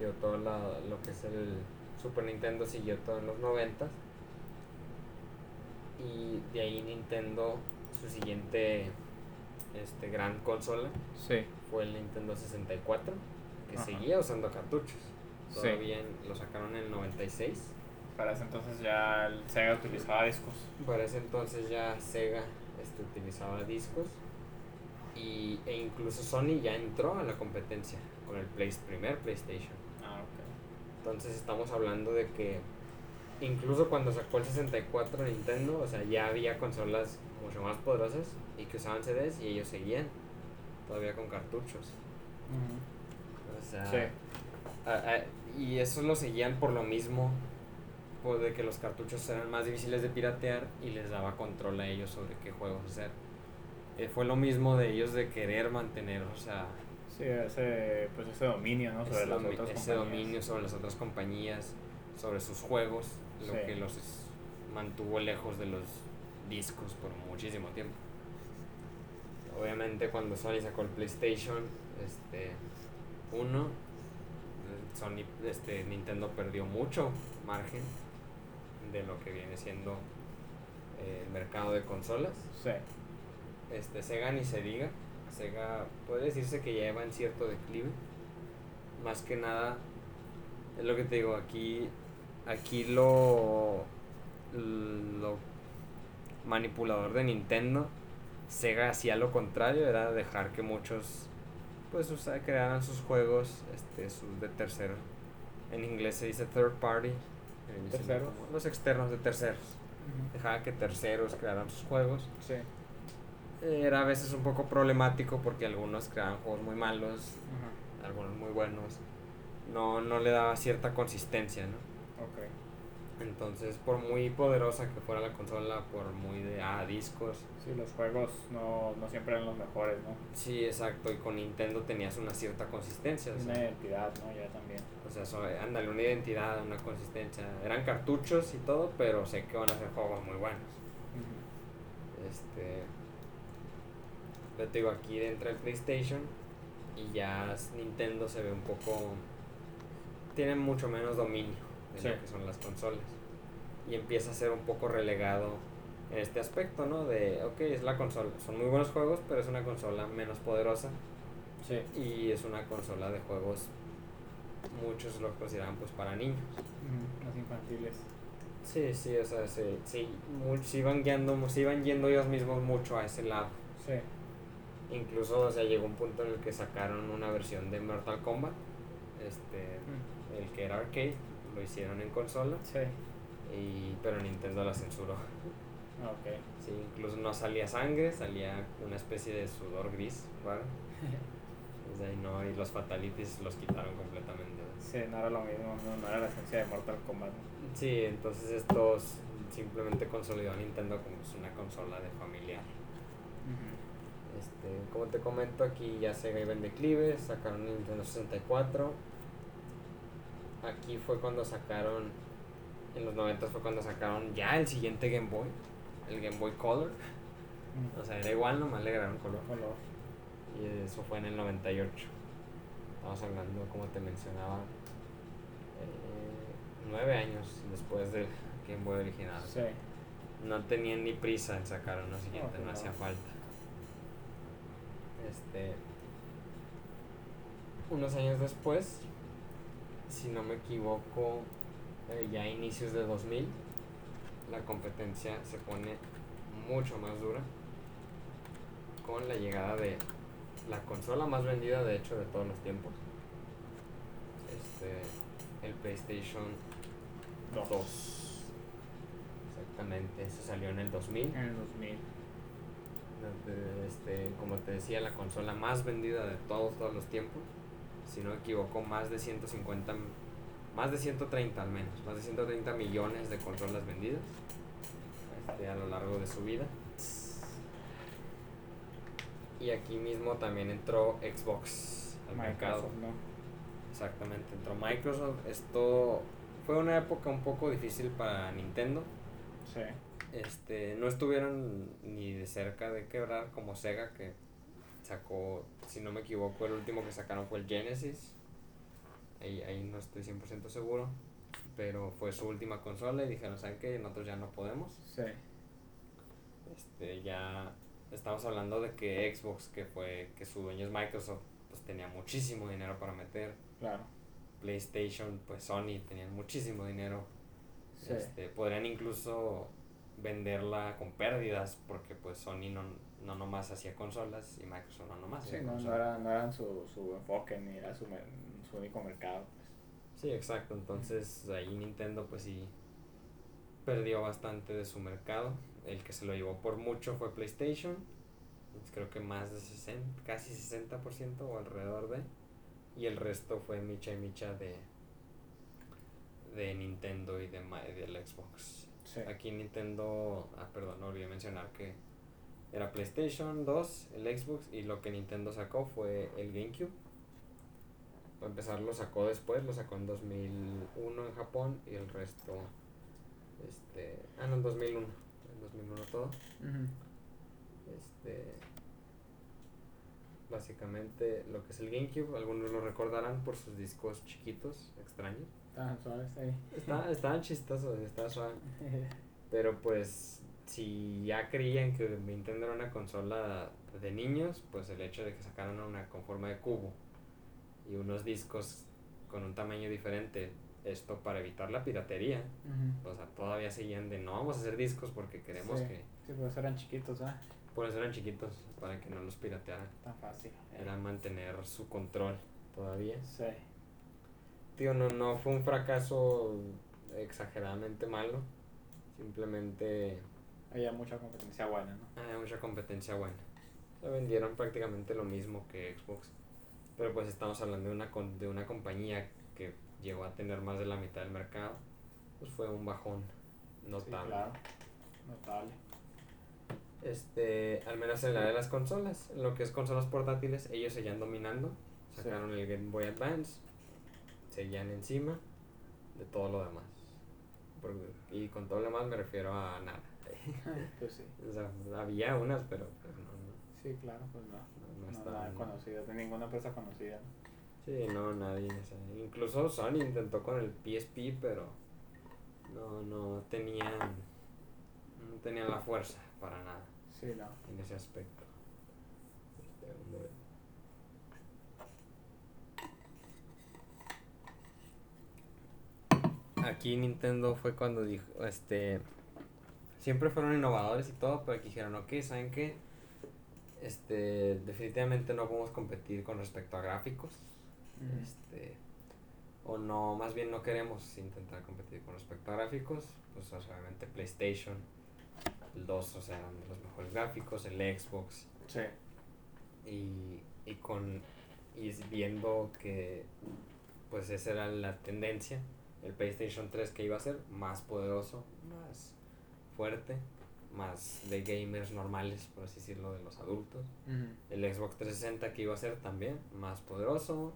digo, todo la- lo que es el Super Nintendo siguió todo en los 90 y de ahí Nintendo, su siguiente este, gran consola Sí. fue el Nintendo 64, que Ajá. seguía usando cartuchos. Todavía lo sacaron en el 96. Para ese entonces ya el Sega utilizaba discos. Para ese entonces ya Sega este, utilizaba discos y, e incluso Sony ya entró a la competencia con el Play- primer PlayStation. Ah, ok. Entonces estamos hablando de que incluso cuando sacó el 64 Nintendo, o sea, ya había consolas mucho más poderosas y que usaban CDs y ellos seguían todavía con cartuchos. O sea, Sí. a- a- y eso lo seguían por lo mismo, por de que los cartuchos eran más difíciles de piratear y les daba control a ellos sobre qué juegos hacer. Eh, fue lo mismo de ellos de querer mantener, o sea, Sí, ese, pues ese dominio, ¿no? Sobre ese, las domi- otras ese compañías. dominio sobre las otras compañías, sobre sus juegos, lo Sí. que los mantuvo lejos de los discos por muchísimo tiempo. Obviamente cuando Sony sacó el PlayStation, este, uno, eh, Sony, este, Nintendo perdió mucho margen de lo que viene siendo eh, el mercado de consolas. Sí. Este, Sega ni se diga. Sega puede decirse que ya lleva en cierto declive. Más que nada, es lo que te digo, aquí, aquí lo, lo manipulador de Nintendo, Sega hacía lo contrario, era dejar que muchos pues usa- crearan sus juegos este, sus de tercero. En inglés se dice third party. Terceros. Los externos de terceros. Dejaba que terceros crearan sus juegos Sí. era a veces un poco problemático porque algunos creaban juegos muy malos, algunos muy buenos. No, no le daba cierta consistencia, ¿no? Ok. Entonces, por muy poderosa que fuera la consola, por muy de ah, discos, Sí, los juegos no, no siempre eran los mejores, ¿no? sí, exacto, y con Nintendo tenías una cierta consistencia. o sea, Una identidad, ¿no? Ya también. O sea, so- ándale, una identidad, una consistencia. Eran cartuchos y todo, pero sé que van a ser juegos muy buenos. Este. Pero te digo, aquí entra el PlayStation y ya Nintendo se ve un poco. Tiene mucho menos dominio de Sí. lo que son las consolas. y empieza a ser un poco relegado en este aspecto, ¿no? De, ok, es la consola, son muy buenos juegos, pero es una consola menos poderosa Sí. y es una consola de juegos, muchos lo consideran pues para niños. Los infantiles. Sí, sí, o sea, sí, sí, mu- se iban guiando, iban yendo ellos mismos mucho a ese lado. Sí. Incluso, o sea, llegó un punto en el que sacaron una versión de Mortal Kombat, este, Mm, el que era arcade, lo hicieron en consola, Sí. y, pero Nintendo la censuró. Ok. Sí, incluso no salía sangre, salía una especie de sudor gris, raro. No, y los fatalities los quitaron completamente. Sí, no era lo mismo, no, no era la esencia de Mortal Kombat. Sí, entonces estos simplemente consolidó a Nintendo como es una consola de familiar. Este, como te comento, aquí ya Sega iba en declive, sacaron Nintendo 64. Aquí fue cuando sacaron, en los 90 fue cuando sacaron ya el siguiente Game Boy, el Game Boy Color. O sea, era igual, nomás le agregaron color. Color. Y eso fue en el 98. Estamos hablando, como te mencionaba, eh, nueve años después del Game Boy original. Sí. No tenían ni prisa en sacar uno siguiente, no no. hacía falta. Este. Unos años después, si no me equivoco, eh, ya a inicios de 2000, la competencia se pone mucho más dura con la llegada de la consola más vendida, de hecho, de todos los tiempos. Este, el PlayStation Dos. 2. Exactamente, eso salió en el 2000. En el 2000. de- Este, como te decía, la consola más vendida de todos, todos los tiempos. Si no me equivoco, más de 150, m- más de 130 al menos, más de 130 millones de consolas vendidas este, a lo largo de su vida. Y aquí mismo también entró Xbox al mercado. ¿no? Exactamente, entró Microsoft. Esto fue una época un poco difícil para Nintendo. Sí. Este, no estuvieron ni de cerca de quebrar como Sega que sacó, si no me equivoco, el último que sacaron fue el Genesis. Ahí, ahí no estoy 100% seguro, pero fue su última consola y dijeron, ¿saben qué? Nosotros ya no podemos. Sí. Este, ya estamos hablando de que Xbox, que fue que su dueño es Microsoft, pues tenía muchísimo dinero para meter. Claro. PlayStation, pues Sony tenían muchísimo dinero. Sí. Este, podrían incluso venderla con pérdidas porque pues Sony no, no nomás hacía consolas y Microsoft no nomás Sí, hacía no, no, consolas. era, no eran su, su enfoque ni era su, su único mercado. pues. Sí, exacto. Entonces ahí Nintendo pues sí perdió bastante de su mercado. El que se lo llevó por mucho fue PlayStation. Creo que más de 60, casi 60% o alrededor de. Y el resto fue micha y micha de, de Nintendo y de, del Xbox. Sí. Aquí Nintendo, ah, perdón, no olvidé mencionar que era PlayStation 2, el Xbox y lo que Nintendo sacó fue el GameCube. Para empezar lo sacó después, lo sacó en 2001 en Japón y el resto, este, ah no, en 2001, en 2001 todo. Este, básicamente lo que es el GameCube, algunos lo recordarán por sus discos chiquitos, extraños. Estaban suaves ahí. Está- estaban chistosos, estaba suave. Pero pues, si ya creían que Nintendo era una consola de niños, pues el hecho de que sacaran una con forma de cubo y unos discos con un tamaño diferente, esto para evitar la piratería. O sea, todavía seguían de no vamos a hacer discos porque queremos Sí. que, Sí, pues eran chiquitos, ¿ah? por eso eran chiquitos, para que no los piratearan. Tan fácil. Era mantener su control todavía. Sí. Tío, no, no fue un fracaso exageradamente malo. Simplemente Había mucha competencia buena, ¿no? Había mucha competencia buena. Se vendieron prácticamente lo mismo que Xbox. Pero pues estamos hablando de una, con- de una compañía que llegó a tener más de la mitad del mercado. Pues fue un bajón Sí, notable. claro. Notable. Este, al menos en la de las consolas. En lo que es consolas portátiles, ellos seguían dominando. Sí. Sacaron el Game Boy Advance. Seguían encima de todo lo demás. Por- y con todo lo demás me refiero a nada. pues sí. O sea, había unas, pero pues, no, no. Sí, claro, pues no. No, no No, estaban- nada conocido, de ninguna empresa conocida. Sí, no, nadie. o sea, incluso Sony intentó con el PSP, pero No, no tenían. No tenían la fuerza para nada Sí, no. en ese aspecto. Este. Aquí Nintendo fue cuando dijo, este, siempre fueron innovadores y todo, pero aquí dijeron, ok, ¿saben qué? Este, definitivamente no podemos competir con respecto a gráficos, este, o no, más bien no queremos intentar competir con respecto a gráficos, pues obviamente PlayStation, el 2, o sea, eran de los mejores gráficos, el Xbox, Sí. y, y con y viendo que pues esa era la tendencia el PlayStation 3 que iba a ser más poderoso más fuerte más de gamers normales por así decirlo de los adultos. El Xbox 360 que iba a ser también más poderoso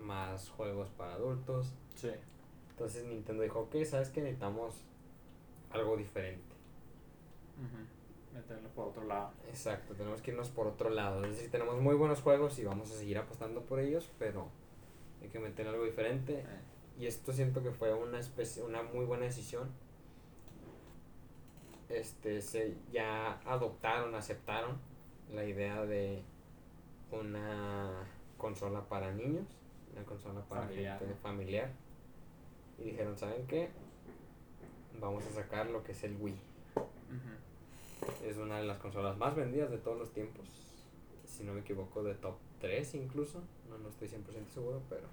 más juegos para adultos Sí. entonces Nintendo dijo ok sabes que necesitamos algo diferente Meterlo por otro lado. Exacto, tenemos que irnos por otro lado. Es decir, tenemos muy buenos juegos y vamos a seguir apostando por ellos, pero hay que meter algo diferente. Eh, Y esto siento que fue una especie, una muy buena decisión. Este, se ya adoptaron, aceptaron la idea de una consola para niños, una consola para Familiar, gente familiar. Y dijeron, ¿saben qué? Vamos a sacar lo que es el Wii. Es una de las consolas más vendidas de todos los tiempos. Si no me equivoco, de top 3 incluso. No, no estoy 100% seguro, pero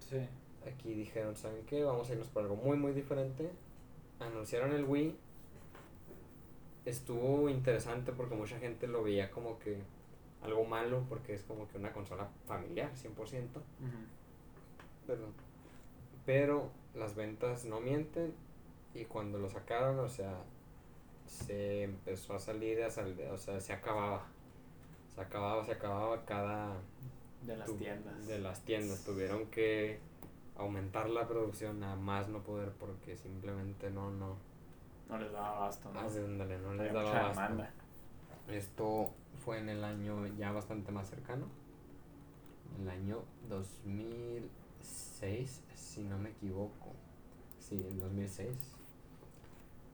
Sí. aquí dijeron, ¿saben qué? Vamos a irnos por algo muy, muy diferente. Anunciaron el Wii. Estuvo interesante porque mucha gente lo veía como que algo malo porque es como que una consola familiar, 100%. Perdón. Pero las ventas no mienten y cuando lo sacaron, o sea, se empezó a salir, a sal- o sea, se acababa. Se acababa, se acababa cada De las tiendas. De las tiendas. Tuvieron que aumentar la producción a más no poder porque simplemente no, no, No les daba abasto, ¿no? ándale, les Había daba abasto. demanda. Esto fue en el año ya bastante más cercano. El año 2006, si no me equivoco. Sí, en 2006.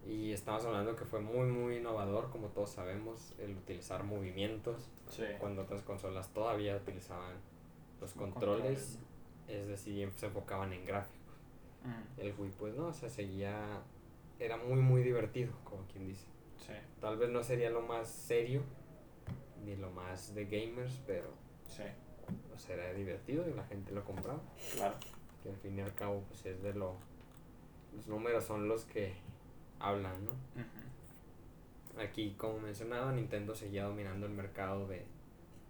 Y estamos hablando que fue muy, muy innovador, como todos sabemos, el utilizar movimientos, Sí. cuando otras consolas todavía utilizaban los controles. es decir, se enfocaban en gráficos. Mm, El Wii, pues no, o sea, seguía, era muy, muy divertido, como quien dice. Sí. Tal vez no sería lo más serio ni lo más de gamers, pero Sí. o sea, era divertido y la gente lo compraba. Claro. Que al fin y al cabo, pues es de lo. Los números son los que hablan, ¿no? Ujú. Aquí, como mencionaba, Nintendo seguía dominando el mercado de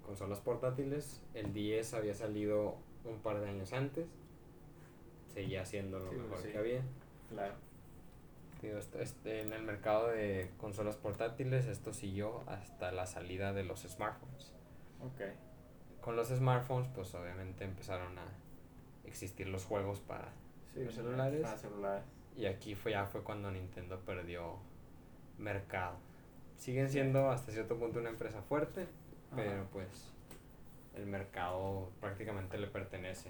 consolas portátiles. El 10 había salido un par de años antes. Seguía siendo lo Sí, mejor sí. que había. Claro. Digo, este, en el mercado de consolas portátiles esto siguió hasta la salida de los smartphones. Ok. Con los smartphones pues obviamente empezaron a existir los juegos para... Sí, Los celulares. Para celulares. Y aquí fue, ya fue cuando Nintendo perdió mercado. Siguen siendo hasta cierto punto una empresa fuerte, pero pues el mercado prácticamente le pertenece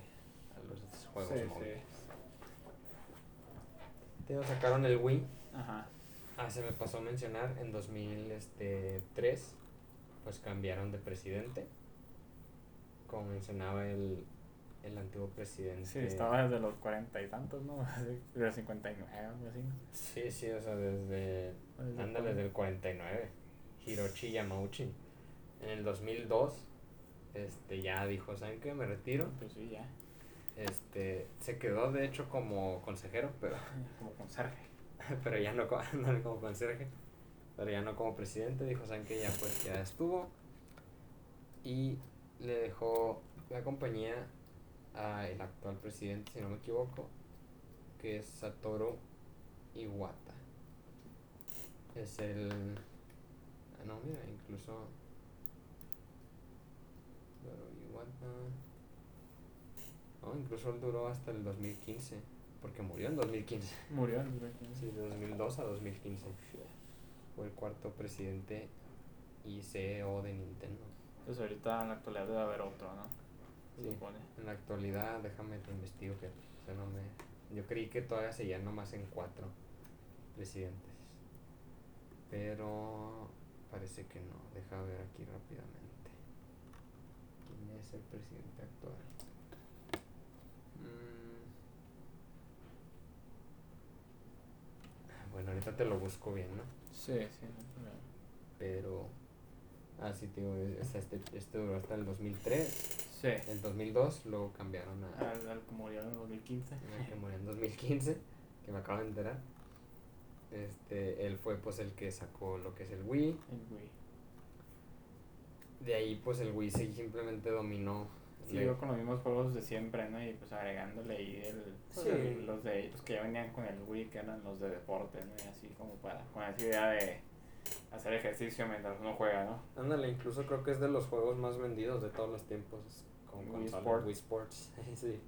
a los juegos Sí, sí. Sacaron el Wii Ajá. Ah, se me pasó a mencionar, en 2003, pues cambiaron de presidente. Como mencionaba el, el antiguo presidente. Sí, estaba desde los cuarenta y tantos, ¿no? Desde los 59, algo así. Sí, sí, o sea, desde. Desde Ándale, cuándo? desde el 49. Hiroshi Yamauchi. En el 2002, este, ya dijo, ¿saben qué? Me retiro. Pues sí, ya. Este, se quedó de hecho como consejero, pero, Como conserje. pero ya no, co- no como conserje. Pero ya no como presidente, dijo, ¿saben qué? Ya pues ya estuvo. Y le dejó la compañía al actual presidente, si no me equivoco, que es Satoru Iwata. Es el... ah, No, mira, incluso... Satoru Iwata... No, incluso él duró hasta el 2015, porque murió en 2015. Murió en 2015. Sí, de 2002 a 2015. Fue el cuarto presidente y CEO de Nintendo. Pues ahorita en la actualidad debe haber otro, ¿no? Se Sí. supone. En la actualidad, déjame te investigo que o sea, no me Yo creí que todavía seguían nomás en cuatro presidentes. Pero parece que no. Deja ver aquí rápidamente. ¿Quién es el presidente actual? Mm. Bueno, ahorita te lo busco bien, ¿no? Sí, sí, no. Pero. Ah, sí, tío, este, este duró hasta el 2003. Sí. En 2002 luego cambiaron a. Al, al que murió en el 2015. el que murió en 2015, que me acabo de enterar. Este, él fue pues el que sacó lo que es el Wii. El Wii. De ahí pues el Wii sí simplemente dominó. Siguió con los mismos juegos de siempre, ¿no? Y pues agregándole ahí el, pues, Sí. el- los de los que ya venían con el Wii, que eran los de deporte, ¿no? Y así como para, con esa idea de hacer ejercicio mientras uno juega, ¿no? Ándale, incluso creo que es de los juegos más vendidos de todos los tiempos con Wii. Wii Sports. sí.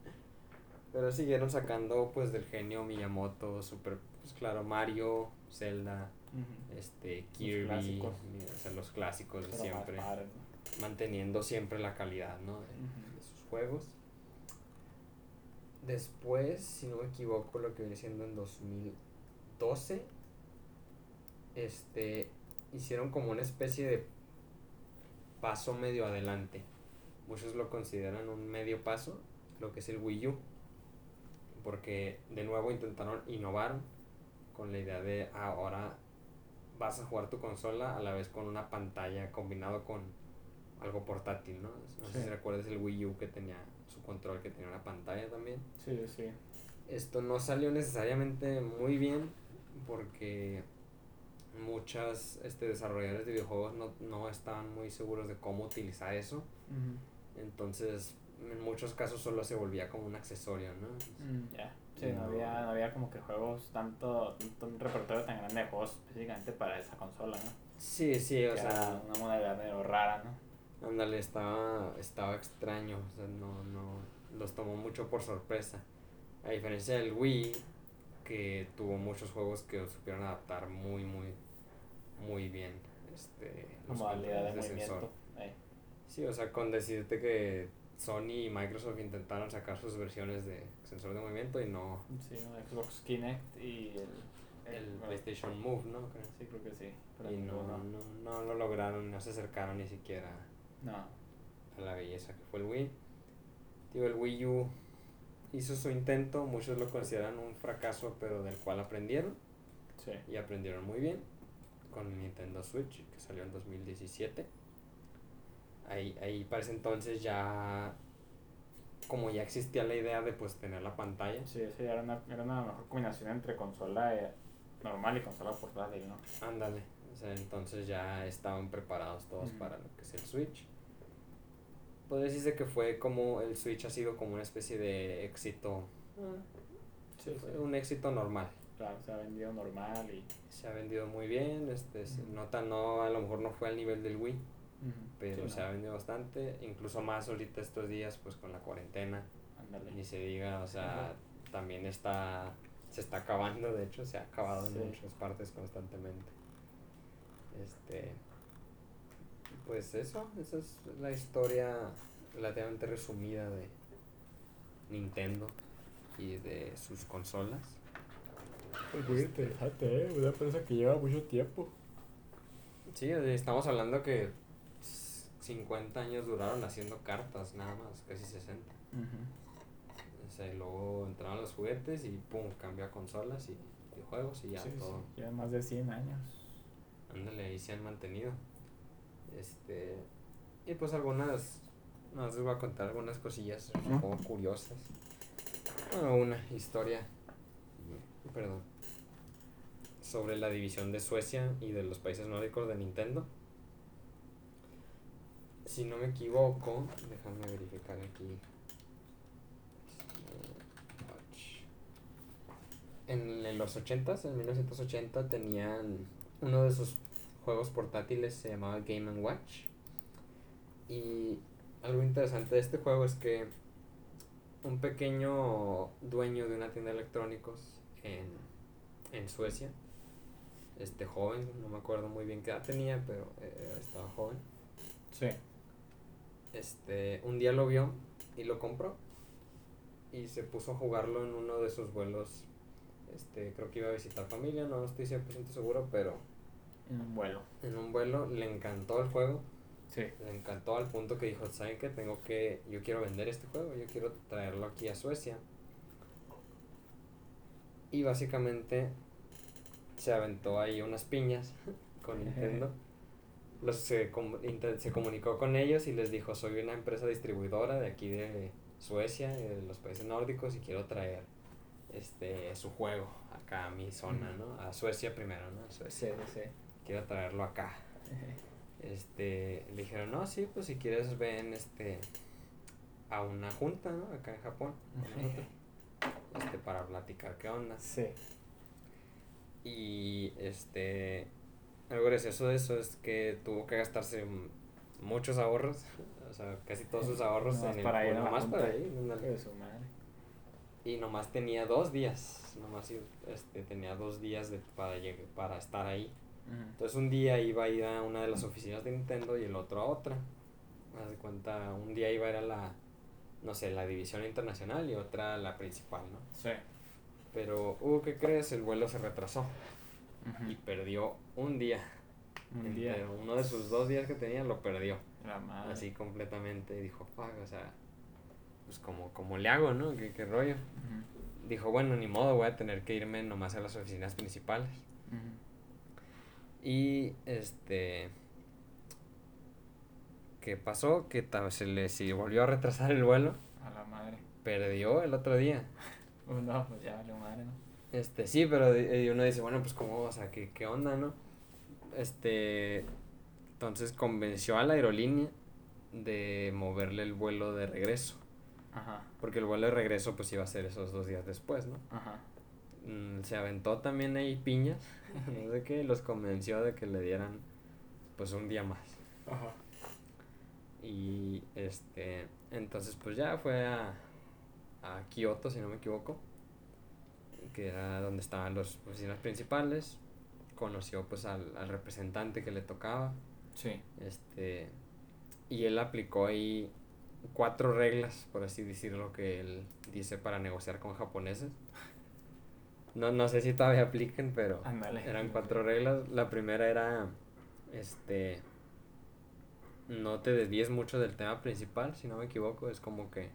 Pero siguieron sacando pues del genio Miyamoto, super, pues claro, Mario, Zelda, este, Kirby, clásicos. o sea, los clásicos de siempre. padre, ¿no? manteniendo siempre la calidad ¿no? Juegos. Después, si no me equivoco, lo que viene siendo en 2012, este, hicieron como una especie de paso medio adelante. Muchos lo consideran un medio paso, lo que es el Wii U, porque de nuevo intentaron innovar con la idea de "Ah, ahora vas a jugar tu consola a la vez con una pantalla combinado con algo portátil, ¿no? No sé si recuerdas el Wii U que tenía su control, que tenía una pantalla también. Sí, sí. Esto no salió necesariamente muy bien porque muchas este, desarrolladores de videojuegos no, no estaban muy seguros de cómo utilizar eso. Entonces, en muchos casos solo se volvía como un accesorio, ¿no? Mm, ya. Sí, no había, no había como que juegos, tanto, tanto un repertorio tan grande de juegos específicamente para esa consola, ¿no? Sí, sí, o Que sea, una modalidad medio rara, ¿no? Ándale, estaba, estaba extraño, o sea, no, no, los tomó mucho por sorpresa. A diferencia del Wii, que tuvo muchos juegos que supieron adaptar muy, muy, muy bien, este, los modalidad de sensor. movimiento. eh. Sí, o sea, con decirte que Sony y Microsoft intentaron sacar sus versiones de sensor de movimiento y no Sí, Xbox Kinect y el, el PlayStation Move, ¿no? Creo. Sí, creo que sí. Y no, ninguno. no, no lo lograron, no se acercaron ni siquiera No. a la belleza que fue el Wii. Digo, el Wii U hizo su intento, muchos lo consideran un fracaso, pero del cual aprendieron Sí. y aprendieron muy bien con el Nintendo Switch, que salió en 2017. Ahí, ahí para ese entonces ya, como ya existía la idea de pues tener la pantalla, Sí, sí, era una, era una mejor combinación entre consola eh, normal y consola portátil, ¿no? ándale, o sea, entonces ya estaban preparados todos para lo que es el Switch. Podría decirse que fue como el Switch ha sido como una especie de éxito, sí. fue un éxito normal. Claro, se ha vendido normal y... Se ha vendido muy bien, este, Ujú. nota, no, a lo mejor no fue al nivel del Wii, pero Sí, se no. ha vendido bastante, incluso más ahorita estos días, pues con la cuarentena, Ándale. ni se diga, o sea, también está, se está acabando, de hecho, se ha acabado en muchas partes constantemente. Este, pues eso, esa es la historia relativamente resumida de Nintendo y de sus consolas. Es muy interesante, ¿eh? Una empresa que lleva mucho tiempo. Sí, estamos hablando que 50 años duraron haciendo cartas, nada más, casi 60. O sea, y luego entraron los juguetes y pum, cambia a consolas y, y juegos y ya Sí, sí, todo. Lleva más de 100 años. Ándale, ahí se han mantenido. Este. Y pues algunas. No, les voy a contar algunas cosillas un poco curiosas. Bueno, una historia. Perdón. Sobre la división de Suecia y de los países nórdicos de Nintendo. Si no me equivoco, déjame verificar aquí. En, en los 80s, en 1980, tenían uno de sus juegos portátiles se llamaba Game ⁇ Watch. Y algo interesante de este juego es que un pequeño dueño de una tienda de electrónicos en, en Suecia, este joven, no me acuerdo muy bien qué edad tenía, pero eh, estaba joven, Sí. este, un día lo vio y lo compró. y se puso a jugarlo en uno de sus vuelos. Este, creo que iba a visitar familia, no estoy 100% seguro, pero En un vuelo. en un vuelo le encantó el juego. Sí. Le encantó al punto que dijo, ¿saben qué? Tengo que, yo quiero vender este juego, yo quiero traerlo aquí a Suecia. Y básicamente se aventó ahí unas piñas con Nintendo. Los, se, com- se comunicó con ellos y les dijo, soy una empresa distribuidora de aquí de Suecia, de los países nórdicos, y quiero traer este su juego acá a mi zona, ¿no? A Suecia primero, ¿no? A Suecia. Sí, sí, Quiero traerlo acá. Este le dijeron no sí pues si quieres ven este a una junta no acá en Japón con nosotros, este para platicar qué onda Sí. y este algo gracioso de eso es que tuvo que gastarse muchos ahorros o sea casi todos sus ahorros Nomás en el para ir nomás para ir de su madre. y nomás tenía dos días nomás este tenía dos días de, para para estar ahí Entonces un día iba a ir a una de las oficinas de Nintendo y el otro a otra. Haz de cuenta, un día iba a ir a la, no sé, la división internacional y otra a la principal, ¿no? Sí. Pero, uh, ¿qué crees? El vuelo se retrasó y perdió un día. Un día. Uno de sus dos días que tenía lo perdió. La madre. Así completamente. Dijo, fuck, o sea, pues como, como le hago, ¿no? ¿Qué, qué rollo? Dijo, bueno, ni modo, voy a tener que irme nomás a las oficinas principales. Y este. ¿Qué pasó? Que se le si volvió a retrasar el vuelo. A la madre. Perdió el otro día. No, pues ya valió madre, ¿no? Este, sí, pero uno dice, bueno, pues cómo, o sea, ¿qué, qué onda, no? Este. Entonces convenció a la aerolínea de moverle el vuelo de regreso. Ajá. Porque el vuelo de regreso, pues iba a ser esos dos días después, ¿no? Ajá. Mm, se aventó también ahí piñas. No sé qué, y los convenció de que le dieran, pues, un día más. Ajá. Y este, entonces pues ya fue a, a Kioto, si no me equivoco, que era donde estaban las oficinas principales. Conoció pues al, al representante que le tocaba. Sí. Este, y él aplicó ahí cuatro reglas, por así decirlo, que él dice para negociar con japoneses. No, no sé si todavía apliquen, pero eran cuatro reglas. La primera era, este, no te desvíes mucho del tema principal, si no me equivoco. Es como que,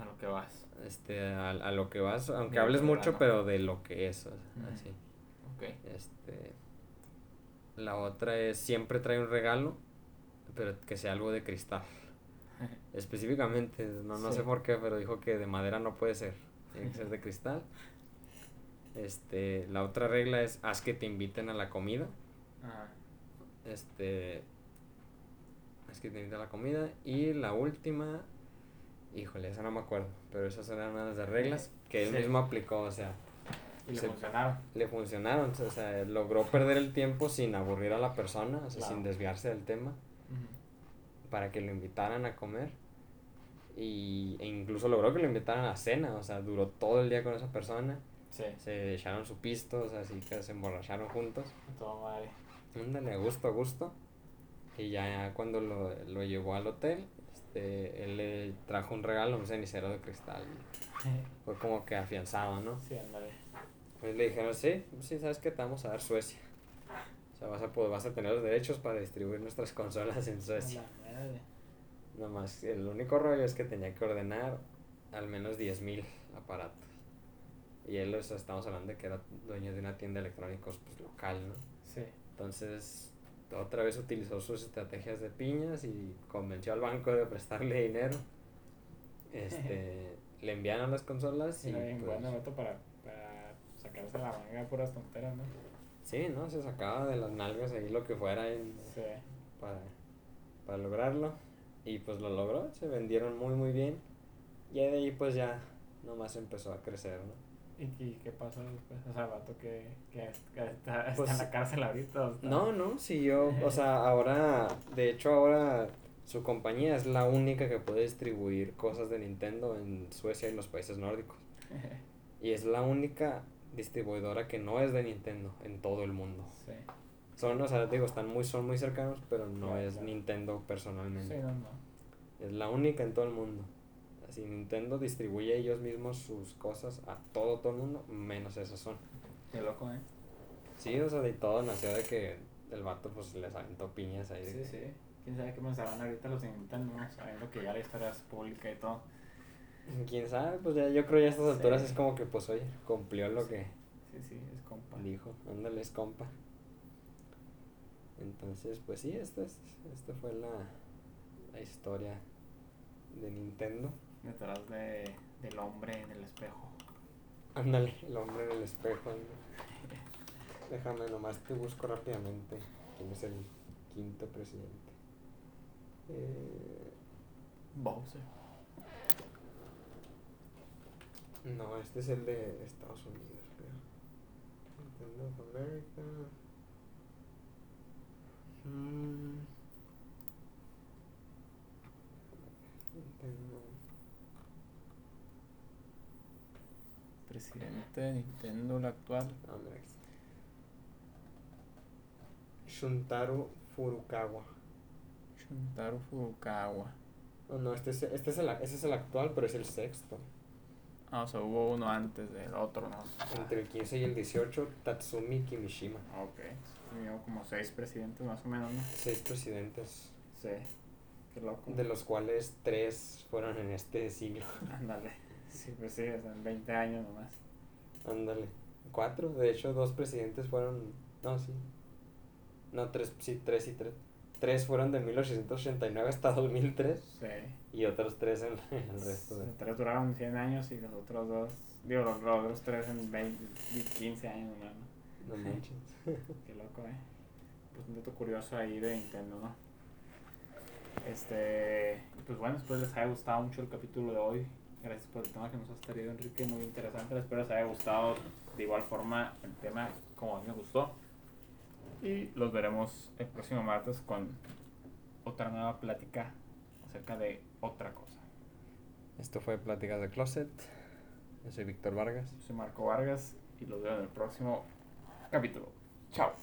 A lo que vas. este, a, a lo que vas, aunque hables mucho, pero de lo que es, o sea, así. Ok. Este, la otra es siempre trae un regalo, pero que sea algo de cristal. Específicamente, no, no Sí. sé por qué, pero dijo que de madera no puede ser, tiene que ser de cristal. Este, la otra regla es haz que te inviten a la comida. Ajá. Este, haz que te inviten a la comida. Y la última, híjole, esa no me acuerdo, pero esas eran una de las reglas que él Sí. mismo aplicó, o sea, Y le funcionaron. le funcionaron, o sea, logró perder el tiempo sin aburrir a la persona, o sea, Claro. sin desviarse del tema, para que lo invitaran a comer. Y, e incluso logró que lo invitaran a cena, o sea, duró todo el día con esa persona. Sí. Se echaron su pisto, o sea, así que se emborracharon juntos. Todo madre. Ándale, gusto, gusto. Y ya cuando lo, lo llevó al hotel, este, él le trajo un regalo, un cenicero de cristal. Fue como que afianzado, ¿no? Sí, ándale. Pues le dijeron, sí, sí, sabes que te vamos a dar Suecia. O sea, vas a, vas a tener los derechos para distribuir nuestras consolas en Suecia. A la madre. Nomás, el único rollo es que tenía que ordenar al menos 10.000 aparatos. Y él, o sea, estamos hablando de que era dueño de una tienda de electrónicos pues, local, ¿no? Sí. Entonces, otra vez utilizó sus estrategias de piñas y convenció al banco de prestarle dinero. Este, le enviaron las consolas y Era bien pues, bueno para, para sacarse la manga de puras tonteras, ¿no? sí, ¿no? Se sacaba de las nalgas ahí lo que fuera en- Sí. para, para lograrlo. Y pues lo logró, se vendieron muy muy bien. Y de ahí pues ya nomás empezó a crecer, ¿no? ¿Y, y qué pasó después? O sea, el vato que, que está, está Pues- en la cárcel ahorita. No, no, siguió, o sea, ahora, de hecho ahora su compañía es la única que puede distribuir cosas de Nintendo en Suecia y los países nórdicos. Y es la única distribuidora que no es de Nintendo en todo el mundo. sí. Son, o sea, digo, están muy, son muy cercanos, pero no Claro, es claro. Nintendo personalmente. Sí, no, no. Es la única en todo el mundo. Así Nintendo distribuye ellos mismos sus cosas a todo, todo el mundo, menos esa Sony. Qué loco, ¿eh? Sí, o sea, de todo nació de que el vato pues les aventó piñas ahí. Sí, sí. ¿Quién sabe qué pensarán ahorita los de Nintendo, no? sabiendo que ya la historia es pública y todo? Quién sabe, pues ya yo creo ya a estas Sí. alturas es como que pues oye, cumplió lo que Sí, sí, es compa. dijo, ándale es compa. Entonces, pues sí, esta, es- esta fue la, la historia de Nintendo. Detrás de, del hombre en el espejo. Ándale, el hombre en el espejo. Déjame nomás te busco rápidamente quién es el quinto presidente. Eh, Bowser. no, este es el de Estados Unidos, creo. Nintendo of America. Mm. Nintendo. Presidente de Nintendo, el actual. Ah. Shuntaro Furukawa. Shuntaro Furukawa. Oh, no, este es, este es el, ese es el actual, pero es el sexto. Ah, o sea, hubo uno antes del otro, ¿no? Entre el 15 y el 18, Tatsumi Kimishima. Ok. Tuvimos como seis presidentes más o menos, ¿no? Seis presidentes, Sí. Qué loco. de los cuales tres fueron en este siglo. Ándale. Sí, pues sí, o sea, en 20 años nomás. Ándale. Cuatro, de hecho, dos presidentes fueron. No, sí. No, tres, sí, tres y tres. Tres fueron de 1889 hasta 2003 Sí. y otros tres en el resto de. Tres duraron 100 años y los otros dos, digo, los, los otros tres en 20, y 15 años nomás, ¿no? No manches. Qué loco, eh. Pues un dato curioso ahí de Nintendo, ¿no? Este, pues bueno, espero les haya gustado mucho el capítulo de hoy. Gracias por el tema que nos has traído, Enrique, muy interesante. Espero les haya gustado de igual forma el tema como a mí me gustó. Y los veremos el próximo martes con otra nueva plática acerca de otra cosa. Esto fue Pláticas de Closet. Yo soy Víctor Vargas. Yo soy Marco Vargas y los veo en el próximo capítulo. Chao.